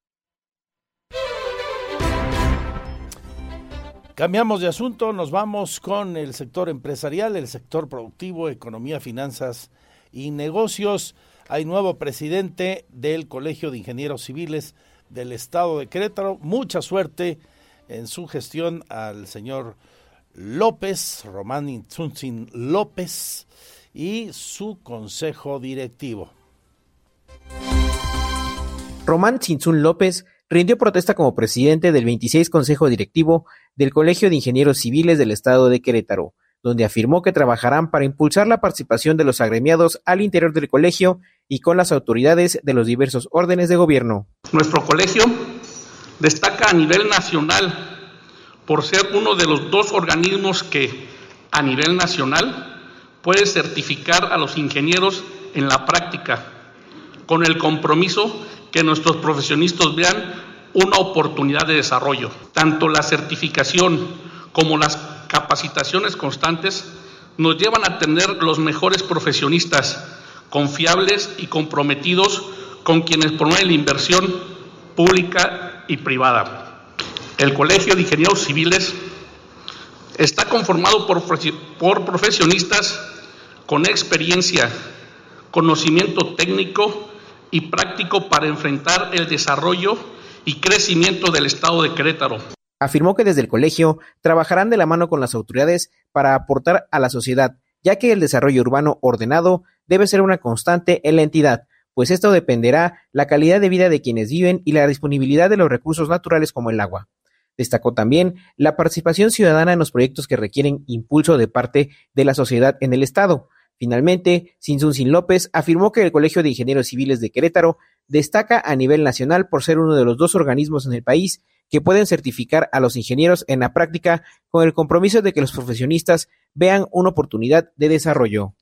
Speaker 2: Cambiamos de asunto, nos vamos con el sector empresarial, el sector productivo, economía, finanzas y negocios. Hay nuevo presidente del Colegio de Ingenieros Civiles del Estado de Querétaro. Mucha suerte en su gestión al señor López, Román Intzunzin López, y su consejo directivo.
Speaker 19: Román Cinzún López rindió protesta como presidente del 26 Consejo Directivo del Colegio de Ingenieros Civiles del Estado de Querétaro donde afirmó que trabajarán para impulsar la participación de los agremiados al interior del colegio y con las autoridades de los diversos órdenes de gobierno.
Speaker 10: Nuestro colegio destaca a nivel nacional por ser uno de los dos organismos que a nivel nacional puede certificar a los ingenieros en la práctica, con el compromiso que nuestros profesionistas vean una oportunidad de desarrollo. Tanto la certificación como las capacitaciones constantes nos llevan a tener los mejores profesionistas, confiables y comprometidos con quienes promueven la inversión pública y privada. El Colegio de Ingenieros Civiles está conformado por, profesionistas con experiencia, conocimiento técnico y práctico para enfrentar el desarrollo y crecimiento del Estado de Querétaro.
Speaker 19: Afirmó que desde el colegio trabajarán de la mano con las autoridades para aportar a la sociedad, ya que el desarrollo urbano ordenado debe ser una constante en la entidad, pues esto dependerá la calidad de vida de quienes viven y la disponibilidad de los recursos naturales como el agua. Destacó también la participación ciudadana en los proyectos que requieren impulso de parte de la sociedad en el Estado. Finalmente, Sinsun Sin López afirmó que el Colegio de Ingenieros Civiles de Querétaro destaca a nivel nacional por ser uno de los dos organismos en el país que pueden certificar a los ingenieros en la práctica con el compromiso de que los profesionistas vean una oportunidad de desarrollo.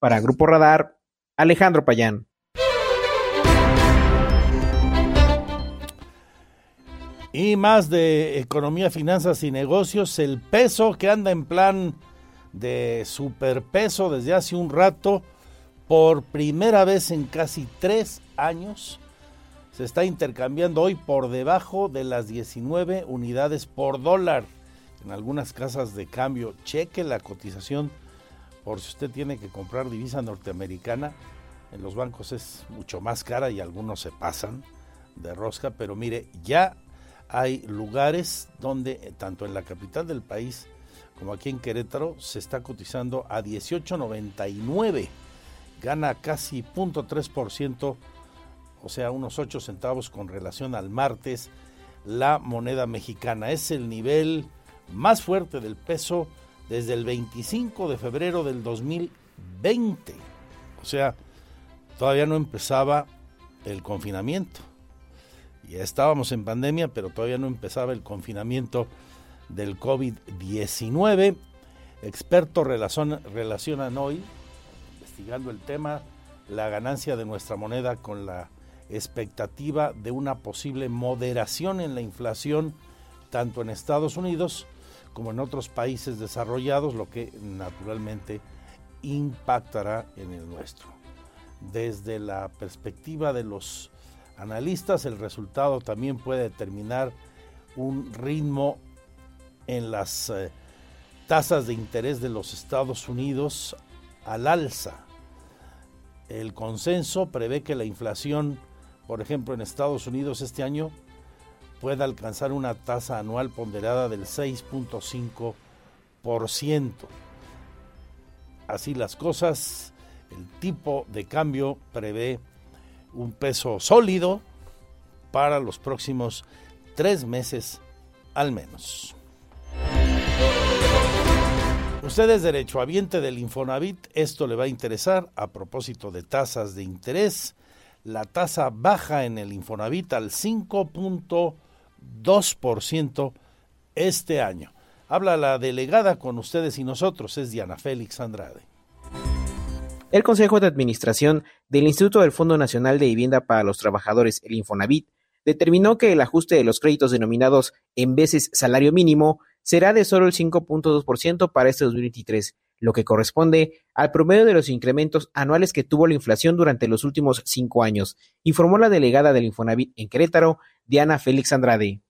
Speaker 19: Para Grupo Radar, Alejandro Payán.
Speaker 2: Y más de economía, finanzas y negocios, el peso que anda en plan de superpeso desde hace un rato, por primera vez en casi tres años, se está intercambiando hoy por debajo de las 19 unidades por dólar. En algunas casas de cambio, cheque la cotización por si usted tiene que comprar divisa norteamericana. En los bancos es mucho más cara y algunos se pasan de rosca, pero mire, ya hay lugares donde, tanto en la capital del país como aquí en Querétaro, se está cotizando a 18.99. Gana casi 0.3%, o sea, unos 8 centavos con relación al martes, la moneda mexicana. Es el nivel más fuerte del peso desde el 25 de febrero del 2020. O sea, todavía no empezaba el confinamiento. Ya estábamos en pandemia, pero todavía no empezaba el confinamiento del COVID-19. Expertos relacionan hoy, investigando el tema, la ganancia de nuestra moneda con la expectativa de una posible moderación en la inflación tanto en Estados Unidos como en otros países desarrollados, lo que naturalmente impactará en el nuestro. Desde la perspectiva de los analistas, el resultado también puede determinar un ritmo en las eh, tasas de interés de los Estados Unidos al alza. El consenso prevé que la inflación, por ejemplo, en Estados Unidos este año pueda alcanzar una tasa anual ponderada del 6.5%. Así las cosas, el tipo de cambio prevé un peso sólido para los próximos tres meses al menos. Usted es derechohabiente del Infonavit, esto le va a interesar a propósito de tasas de interés. La tasa baja en el Infonavit al 5.2% este año. Habla la delegada con ustedes y nosotros, es Diana Félix Andrade.
Speaker 19: El Consejo de Administración del Instituto del Fondo Nacional de Vivienda para los Trabajadores, el Infonavit, determinó que el ajuste de los créditos denominados en veces salario mínimo será de solo el 5.2% para este 2023, lo que corresponde al promedio de los incrementos anuales que tuvo la inflación durante los últimos cinco años, informó la delegada del Infonavit en Querétaro, Diana Félix Andrade.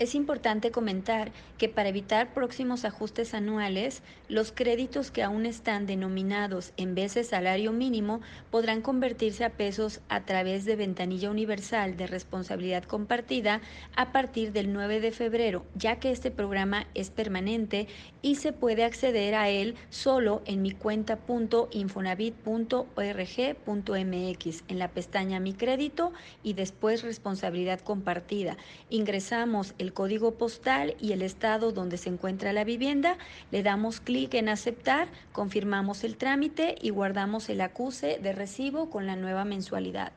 Speaker 11: Es importante comentar que para evitar próximos ajustes anuales, los créditos que aún están denominados en veces salario mínimo podrán convertirse a pesos a través de ventanilla universal de responsabilidad compartida a partir del 9 de febrero, ya que este programa es permanente y se puede acceder a él solo en mi cuenta.infonavit.org.mx en la pestaña Mi crédito y después responsabilidad compartida. Ingresamos el código postal y el estado donde se encuentra la vivienda, le damos clic en aceptar, confirmamos el trámite y guardamos el acuse de recibo con la nueva mensualidad.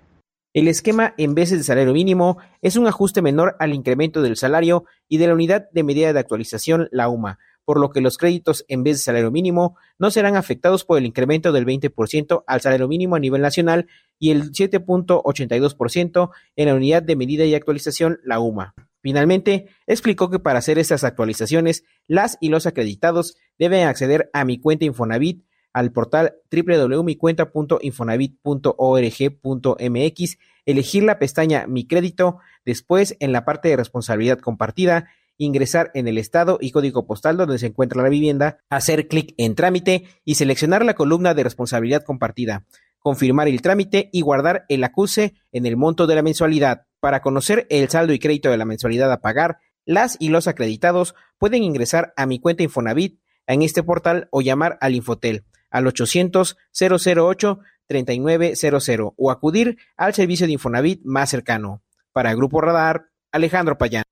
Speaker 19: El esquema en veces de salario mínimo es un ajuste menor al incremento del salario y de la unidad de medida de actualización, la UMA, por lo que los créditos en vez de salario mínimo no serán afectados por el incremento del 20% al salario mínimo a nivel nacional y el 7.82% en la unidad de medida y actualización, la UMA. Finalmente, explicó que para hacer estas actualizaciones, las y los acreditados deben acceder a mi cuenta Infonavit al portal www.micuenta.infonavit.org.mx, elegir la pestaña Mi crédito, después en la parte de responsabilidad compartida, ingresar en el estado y código postal donde se encuentra la vivienda, hacer clic en trámite y seleccionar la columna de responsabilidad compartida, confirmar el trámite y guardar el acuse en el monto de la mensualidad. Para conocer el saldo y crédito de la mensualidad a pagar, las y los acreditados pueden ingresar a mi cuenta Infonavit en este portal o llamar al Infotel al 800-008-3900 o acudir al servicio de Infonavit más cercano. Para Grupo Radar, Alejandro Payán.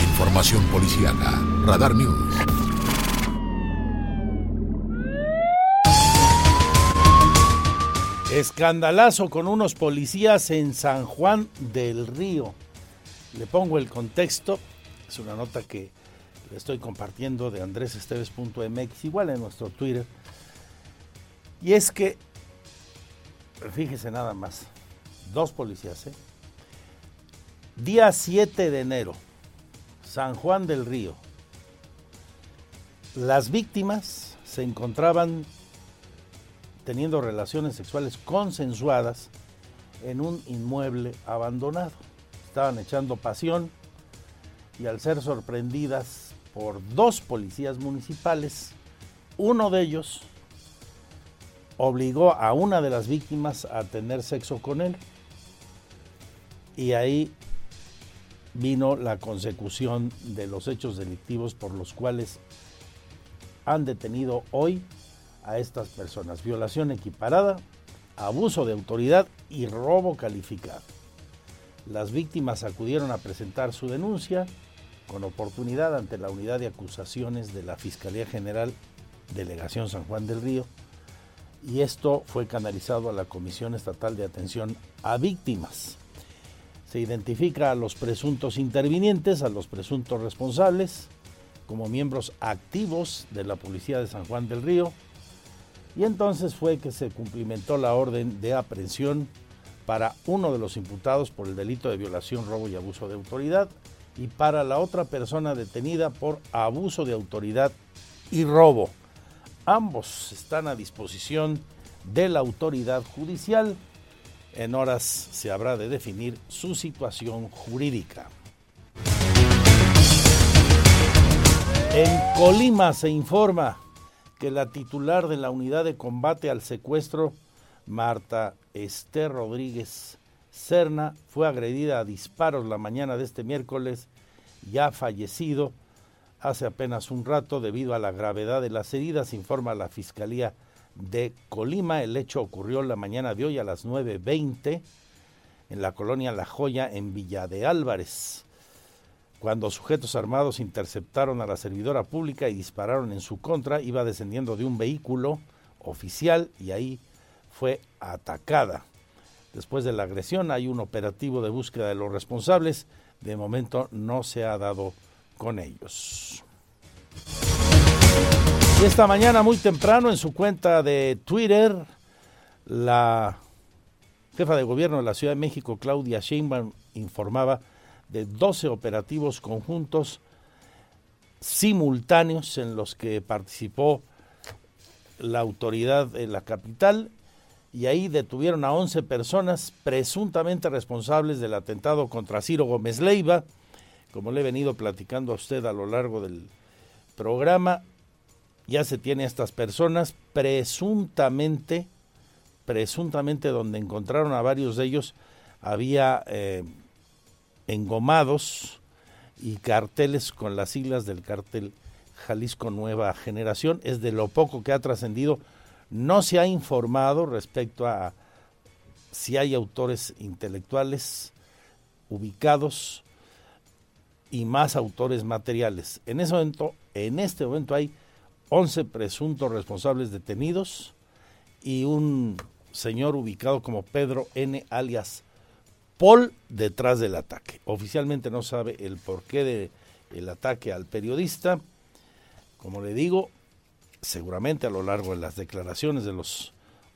Speaker 1: Información policiaca. Radar News.
Speaker 2: Escandalazo con unos policías en San Juan del Río. Le pongo el contexto. Es una nota que le estoy compartiendo de andresesteves.mx, igual en nuestro Twitter. Y es que, fíjese nada más, dos policías, ¿eh? Día 7 de enero, San Juan del Río. Las víctimas se encontraban teniendo relaciones sexuales consensuadas en un inmueble abandonado. Estaban echando pasión y al ser sorprendidas por dos policías municipales, uno de ellos obligó a una de las víctimas a tener sexo con él y ahí vino la consecución de los hechos delictivos por los cuales han detenido hoy a estas personas. Violación equiparada, abuso de autoridad y robo calificado. Las víctimas acudieron a presentar su denuncia con oportunidad ante la unidad de acusaciones de la Fiscalía General Delegación San Juan del Río y esto fue canalizado a la Comisión Estatal de Atención a Víctimas. Se identifica a los presuntos intervinientes, a los presuntos responsables, como miembros activos de la Policía de San Juan del Río, y entonces fue que se cumplimentó la orden de aprehensión para uno de los imputados por el delito de violación, robo y abuso de autoridad, y para la otra persona detenida por abuso de autoridad y robo. Ambos están a disposición de la autoridad judicial. En horas se habrá de definir su situación jurídica. En Colima se informa que la titular de la unidad de combate al secuestro, Marta Esther Rodríguez Serna, fue agredida a disparos la mañana de este miércoles y ha fallecido hace apenas un rato debido a la gravedad de las heridas, informa la Fiscalía de Colima. El hecho ocurrió la mañana de hoy a las 9.20 en la colonia La Joya en Villa de Álvarez, cuando sujetos armados interceptaron a la servidora pública y dispararon en su contra, iba descendiendo de un vehículo oficial y ahí fue atacada. Después de la agresión hay un operativo de búsqueda de los responsables. De momento no se ha dado con ellos. Y esta mañana muy temprano en su cuenta de Twitter, la jefa de gobierno de la Ciudad de México, Claudia Sheinbaum, informaba de 12 operativos conjuntos simultáneos en los que participó la autoridad de la capital y ahí detuvieron a 11 personas presuntamente responsables del atentado contra Ciro Gómez Leiva, como le he venido platicando a usted a lo largo del programa, ya se tiene a estas personas presuntamente, presuntamente donde encontraron a varios de ellos, había eh, engomados y carteles con las siglas del cartel Jalisco Nueva Generación. Es de lo poco que ha trascendido. No se ha informado respecto a si hay autores intelectuales ubicados y más autores materiales. En, ese momento, en este momento hay 11 presuntos responsables detenidos y un señor ubicado como Pedro N. alias Paul detrás del ataque. Oficialmente no sabe el porqué del ataque al periodista. Como le digo, seguramente a lo largo de las declaraciones de los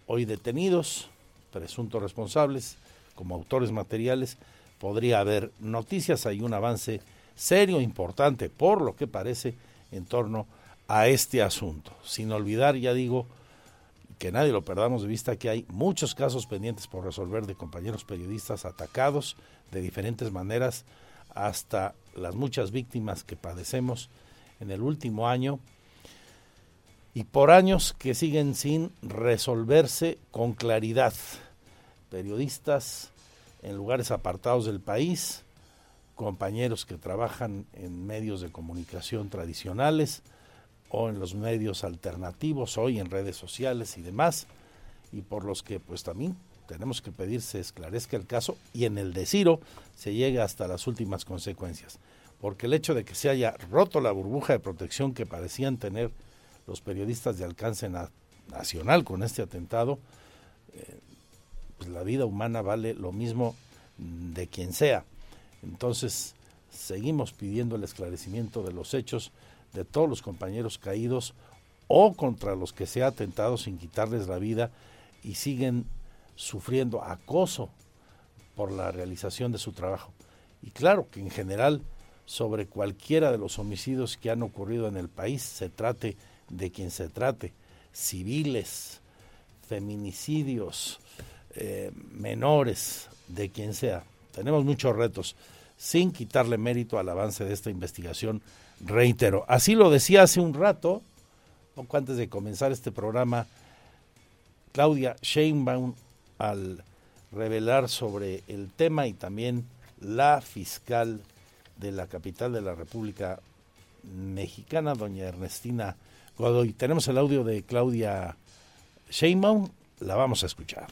Speaker 2: hoy detenidos, presuntos responsables, como autores materiales, podría haber noticias. Hay un avance serio, importante, por lo que parece, en torno a este asunto. Sin olvidar, ya digo, que nadie lo perdamos de vista, que hay muchos casos pendientes por resolver de compañeros periodistas atacados de diferentes maneras, hasta las muchas víctimas que padecemos en el último año y por años que siguen sin resolverse con claridad. Periodistas en lugares apartados del país, compañeros que trabajan en medios de comunicación tradicionales o en los medios alternativos, hoy en redes sociales y demás, y por los que pues también tenemos que pedir se esclarezca el caso y en el de Ciro se llegue hasta las últimas consecuencias. Porque el hecho de que se haya roto la burbuja de protección que parecían tener los periodistas de alcance nacional con este atentado, eh, pues la vida humana vale lo mismo de quien sea. Entonces, seguimos pidiendo el esclarecimiento de los hechos de todos los compañeros caídos o contra los que se ha atentado sin quitarles la vida y siguen sufriendo acoso por la realización de su trabajo. Y claro que en general sobre cualquiera de los homicidios que han ocurrido en el país, se trate de quien se trate, civiles, feminicidios, eh, menores, de quien sea, tenemos muchos retos, sin quitarle mérito al avance de esta investigación, reitero. Así lo decía hace un rato, poco antes de comenzar este programa, Claudia Sheinbaum al revelar sobre el tema y también la fiscal de la capital de la República Mexicana, doña Ernestina Godoy. Tenemos el audio de Claudia Sheinbaum, la vamos a escuchar.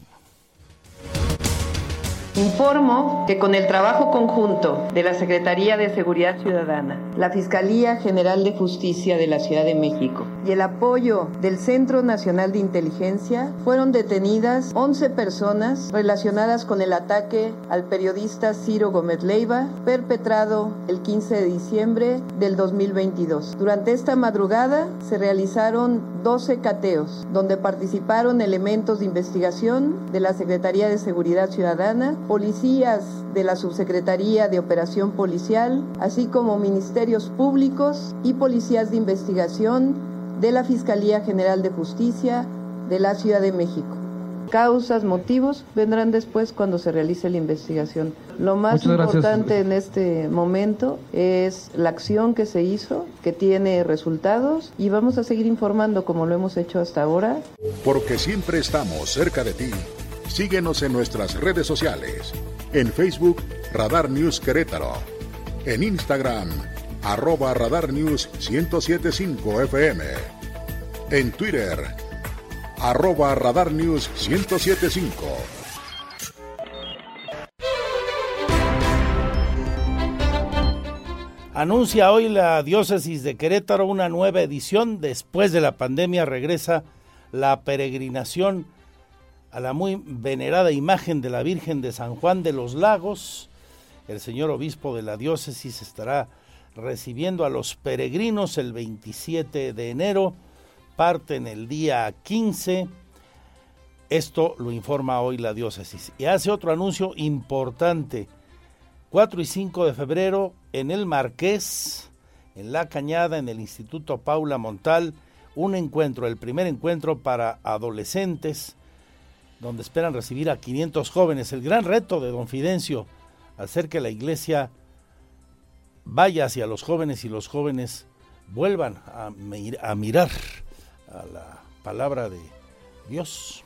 Speaker 5: Informo que con el trabajo conjunto de la Secretaría de Seguridad Ciudadana, la Fiscalía General de Justicia de la Ciudad de México y el apoyo del Centro Nacional de Inteligencia, fueron detenidas 11 personas relacionadas con el ataque al periodista Ciro Gómez Leiva, perpetrado el 15 de diciembre del 2022. Durante esta madrugada se realizaron 12 cateos, donde participaron elementos de investigación de la Secretaría de Seguridad Ciudadana, policías de la Subsecretaría de Operación Policial, así como ministerios públicos y policías de investigación de la Fiscalía General de Justicia de la Ciudad de México. Causas, motivos vendrán después cuando se realice la investigación. Lo más importante en este momento es la acción que se hizo, que tiene resultados y vamos a seguir informando como lo hemos hecho hasta ahora.
Speaker 1: Porque siempre estamos cerca de ti. Síguenos en nuestras redes sociales. En Facebook, Radar News Querétaro. En Instagram, arroba Radar News 1075 FM. En Twitter, arroba Radar News 1075.
Speaker 2: Anuncia hoy la diócesis de Querétaro una nueva edición. Después de la pandemia regresa la peregrinación a la muy venerada imagen de la Virgen de San Juan de los Lagos. El señor obispo de la diócesis estará recibiendo a los peregrinos el 27 de enero. Parten el día 15. Esto lo informa hoy la diócesis. Y hace otro anuncio importante. 4 y 5 de febrero en el Marqués, en La Cañada, en el Instituto Paula Montal, un encuentro, el primer encuentro para adolescentes donde esperan recibir a 500 jóvenes. El gran reto de don Fidencio, hacer que la iglesia vaya hacia los jóvenes y los jóvenes vuelvan a, a mirar a la palabra de Dios.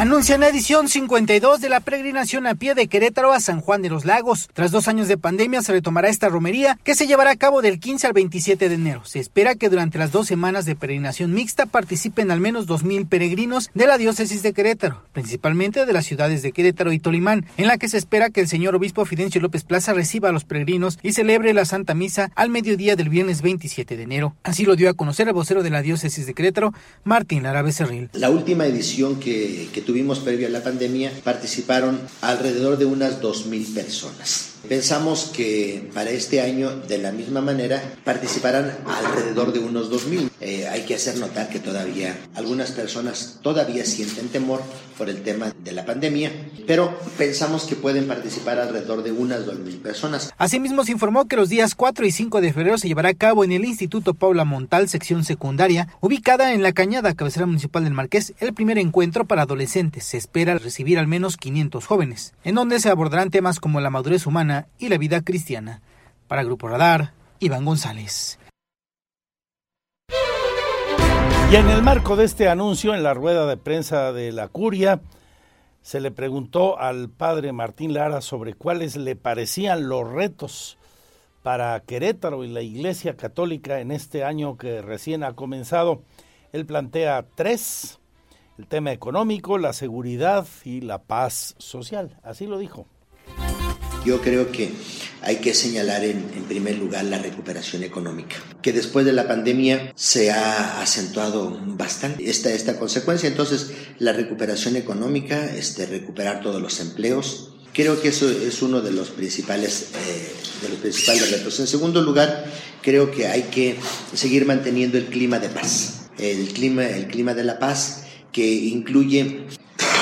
Speaker 20: Anuncian la edición 52 de la peregrinación a pie de Querétaro a San Juan de los Lagos. Tras dos años de pandemia se retomará esta romería que se llevará a cabo del 15 al 27 de enero. Se espera que durante las dos semanas de peregrinación mixta participen al menos 2.000 peregrinos de la diócesis de Querétaro, principalmente de las ciudades de Querétaro y Tolimán, en la que se espera que el señor obispo Fidencio López Plaza reciba a los peregrinos y celebre la Santa Misa al mediodía del viernes 27 de enero. Así lo dio a conocer el vocero de la diócesis de Querétaro, Martín Lara Becerril.
Speaker 12: La última edición que, que tuvimos previo a la pandemia, participaron alrededor de unas 2.000 personas. Pensamos que para este año, de la misma manera, participarán alrededor de unos 2.000. Eh, hay que hacer notar que todavía algunas personas todavía sienten temor por el tema de la pandemia, pero pensamos que pueden participar alrededor de unas 2.000 personas.
Speaker 20: Asimismo, se informó que los días 4 y 5 de febrero se llevará a cabo en el Instituto Paula Montal, sección secundaria, ubicada en la Cañada, cabecera municipal del Marqués, el primer encuentro para adolescentes. Se espera recibir al menos 500 jóvenes, en donde se abordarán temas como la madurez humana, y la vida cristiana. Para Grupo Radar, Iván González.
Speaker 2: Y en el marco de este anuncio, en la rueda de prensa de la curia, se le preguntó al padre Martín Lara sobre cuáles le parecían los retos para Querétaro y la Iglesia Católica en este año que recién ha comenzado. Él plantea tres, el tema económico, la seguridad y la paz social. Así lo dijo.
Speaker 12: Yo creo que hay que señalar en, primer lugar la recuperación económica, que después de la pandemia se ha acentuado bastante esta, esta consecuencia. Entonces, la recuperación económica, este, recuperar todos los empleos, creo que eso es uno de los principales, eh, de los principales retos. En segundo lugar, creo que hay que seguir manteniendo el clima de paz, el clima, el clima de la paz que incluye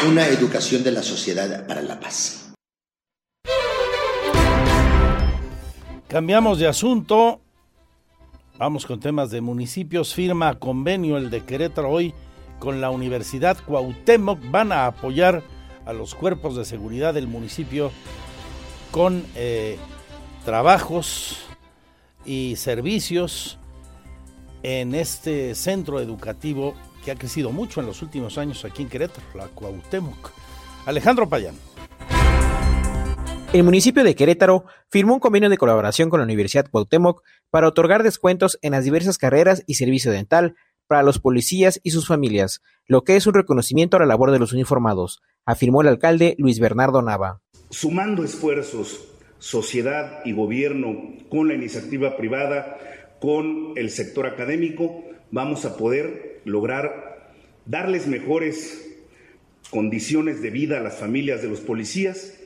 Speaker 12: una educación de la sociedad para la paz.
Speaker 2: Cambiamos de asunto. Vamos con temas de municipios. Firma convenio el de Querétaro hoy con la Universidad Cuauhtémoc. Van a apoyar a los cuerpos de seguridad del municipio con eh, trabajos y servicios en este centro educativo que ha crecido mucho en los últimos años aquí en Querétaro, la Cuauhtémoc. Alejandro Payán.
Speaker 19: El municipio de Querétaro firmó un convenio de colaboración con la Universidad Cuauhtémoc para otorgar descuentos en las diversas carreras y servicio dental para los policías y sus familias, lo que es un reconocimiento a la labor de los uniformados, afirmó el alcalde Luis Bernardo Nava.
Speaker 13: Sumando esfuerzos, sociedad y gobierno con la iniciativa privada, con el sector académico, vamos a poder lograr darles mejores condiciones de vida a las familias de los policías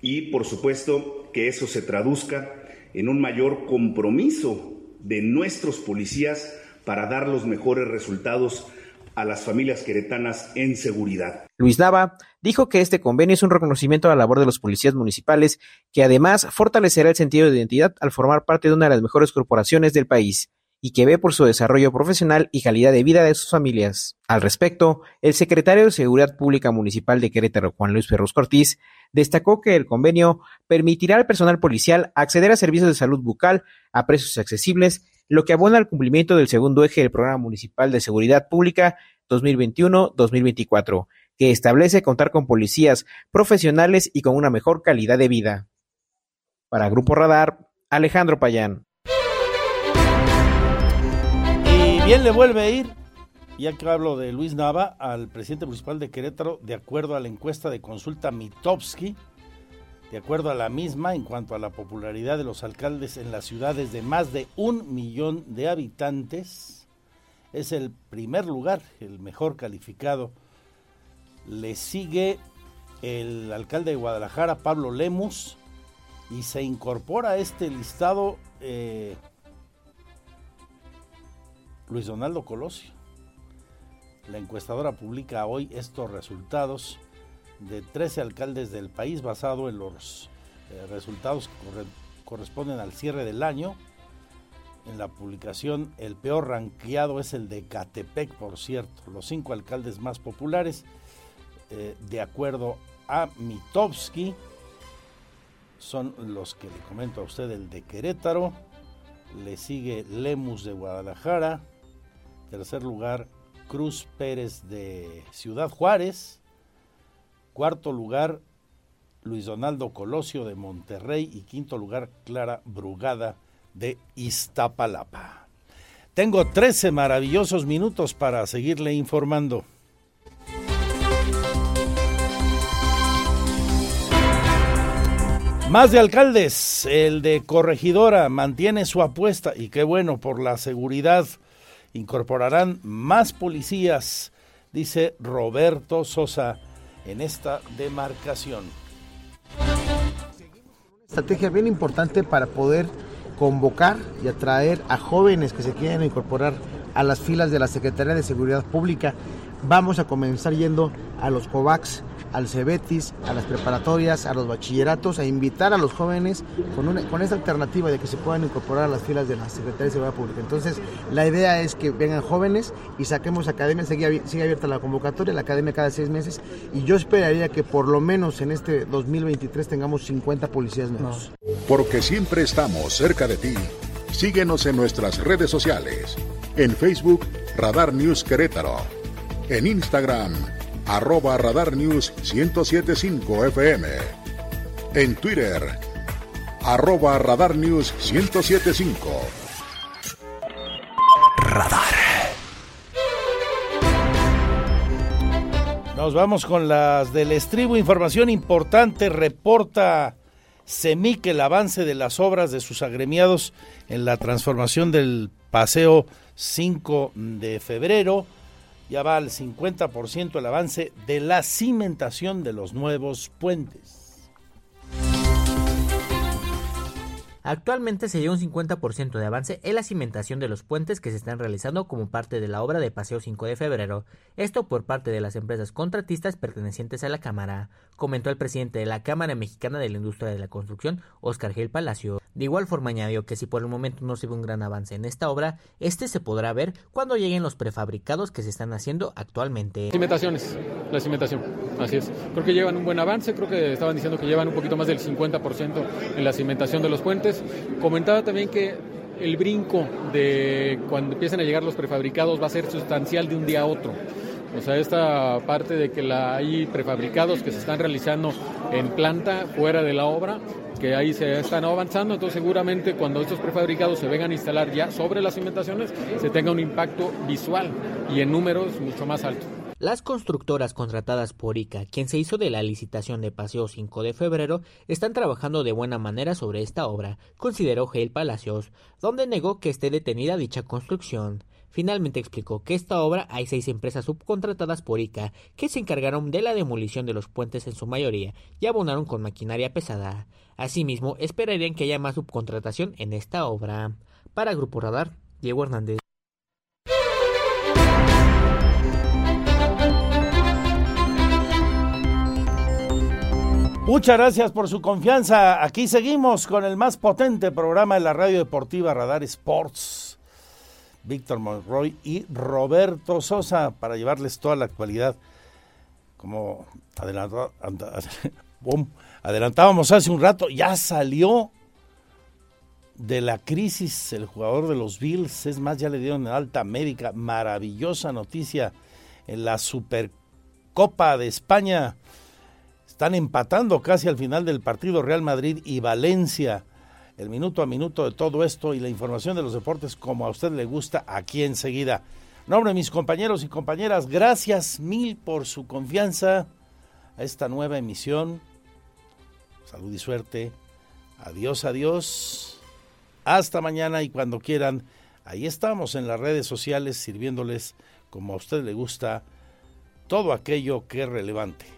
Speaker 13: y por supuesto que eso se traduzca en un mayor compromiso de nuestros policías para dar los mejores resultados a las familias queretanas en seguridad.
Speaker 19: Luis Nava dijo que este convenio es un reconocimiento a la labor de los policías municipales, que además fortalecerá el sentido de identidad al formar parte de una de las mejores corporaciones del país y que ve por su desarrollo profesional y calidad de vida de sus familias. Al respecto, el secretario de Seguridad Pública Municipal de Querétaro, Juan Luis Ferros Cortiz, destacó que el convenio permitirá al personal policial acceder a servicios de salud bucal a precios accesibles, lo que abona al cumplimiento del segundo eje del Programa Municipal de Seguridad Pública 2021-2024, que establece contar con policías profesionales y con una mejor calidad de vida. Para Grupo Radar, Alejandro Payán.
Speaker 2: Bien le vuelve a ir, ya que hablo de Luis Nava, al presidente municipal de Querétaro, de acuerdo a la encuesta de consulta Mitowski, de acuerdo a la misma, en cuanto a la popularidad de los alcaldes en las ciudades de más de un millón de habitantes, es el primer lugar, el mejor calificado. Le sigue el alcalde de Guadalajara, Pablo Lemus, y se incorpora a este listado eh, Luis Donaldo Colosio. La encuestadora publica hoy estos resultados de 13 alcaldes del país basado en los eh, resultados que corresponden al cierre del año. En la publicación, el peor ranqueado es el de Catepec, por cierto. Los cinco alcaldes más populares, eh, de acuerdo a Mitowski, son los que le comento a usted, el de Querétaro, le sigue Lemus de Guadalajara, Tercer lugar, Cruz Pérez de Ciudad Juárez. Cuarto lugar, Luis Donaldo Colosio de Monterrey. Y quinto lugar, Clara Brugada de Iztapalapa. Tengo 13 maravillosos minutos para seguirle informando. Más de alcaldes, el de Corregidora mantiene su apuesta y qué bueno por la seguridad incorporarán más policías, dice Roberto Sosa, en esta demarcación.
Speaker 14: Estrategia bien importante para poder convocar y atraer a jóvenes que se quieran incorporar a las filas de la Secretaría de Seguridad Pública. Vamos a comenzar yendo a los COVAX al CEBETIS, a las preparatorias, a los bachilleratos, a invitar a los jóvenes con, una, con esta alternativa de que se puedan incorporar a las filas de la Secretaría de Seguridad Pública. Entonces, la idea es que vengan jóvenes y saquemos academia, sigue, sigue abierta la convocatoria, la academia cada seis meses, y yo esperaría que por lo menos en este 2023 tengamos 50 policías nuevos.
Speaker 1: Porque siempre estamos cerca de ti. Síguenos en nuestras redes sociales. En Facebook, Radar News Querétaro. En Instagram, arroba Radar News 1075 FM. En Twitter, arroba Radar News 1075.
Speaker 2: Radar. Nos vamos con las del estribo. Información importante. Reporta CEMIC el avance de las obras de sus agremiados en la transformación del paseo 5 de febrero ya va al 50% el avance de la cimentación de los nuevos puentes.
Speaker 21: Actualmente se lleva un 50% de avance en la cimentación de los puentes que se están realizando como parte de la obra de Paseo 5 de febrero, esto por parte de las empresas contratistas pertenecientes a la Cámara, comentó el presidente de la Cámara Mexicana de la Industria de la Construcción, Oscar Gil Palacio. De igual forma añadió que si por el momento no se ve un gran avance en esta obra, este se podrá ver cuando lleguen los prefabricados que se están haciendo actualmente.
Speaker 15: Cimentaciones, la cimentación, así es. Creo que llevan un buen avance, creo que estaban diciendo que llevan un poquito más del 50% en la cimentación de los puentes Comentaba también que el brinco de cuando empiecen a llegar los prefabricados va a ser sustancial de un día a otro. O sea, esta parte de que hay prefabricados que se están realizando en planta fuera de la obra, que ahí se están avanzando, entonces seguramente cuando estos prefabricados se vengan a instalar ya sobre las cimentaciones, se tenga un impacto visual y en números mucho más alto.
Speaker 21: Las constructoras contratadas por ICA, quien se hizo de la licitación de Paseo 5 de febrero, están trabajando de buena manera sobre esta obra, consideró Gail Palacios, donde negó que esté detenida dicha construcción. Finalmente explicó que esta obra hay seis empresas subcontratadas por ICA que se encargaron de la demolición de los puentes en su mayoría y abonaron con maquinaria pesada. Asimismo, esperarían que haya más subcontratación en esta obra. Para Grupo Radar, Diego Hernández.
Speaker 2: Muchas gracias por su confianza. Aquí seguimos con el más potente programa de la radio deportiva Radar Sports. Víctor Monroy y Roberto Sosa para llevarles toda la actualidad. Como adelantábamos hace un rato, ya salió de la crisis el jugador de los Bills. Es más, ya le dieron alta médica. Maravillosa noticia en la Supercopa de España. Están empatando casi al final del partido Real Madrid y Valencia. El minuto a minuto de todo esto y la información de los deportes como a usted le gusta aquí enseguida. Nombre mis compañeros y compañeras, gracias mil por su confianza a esta nueva emisión. Salud y suerte. Adiós, adiós. Hasta mañana y cuando quieran. Ahí estamos en las redes sociales sirviéndoles como a usted le gusta todo aquello que es relevante.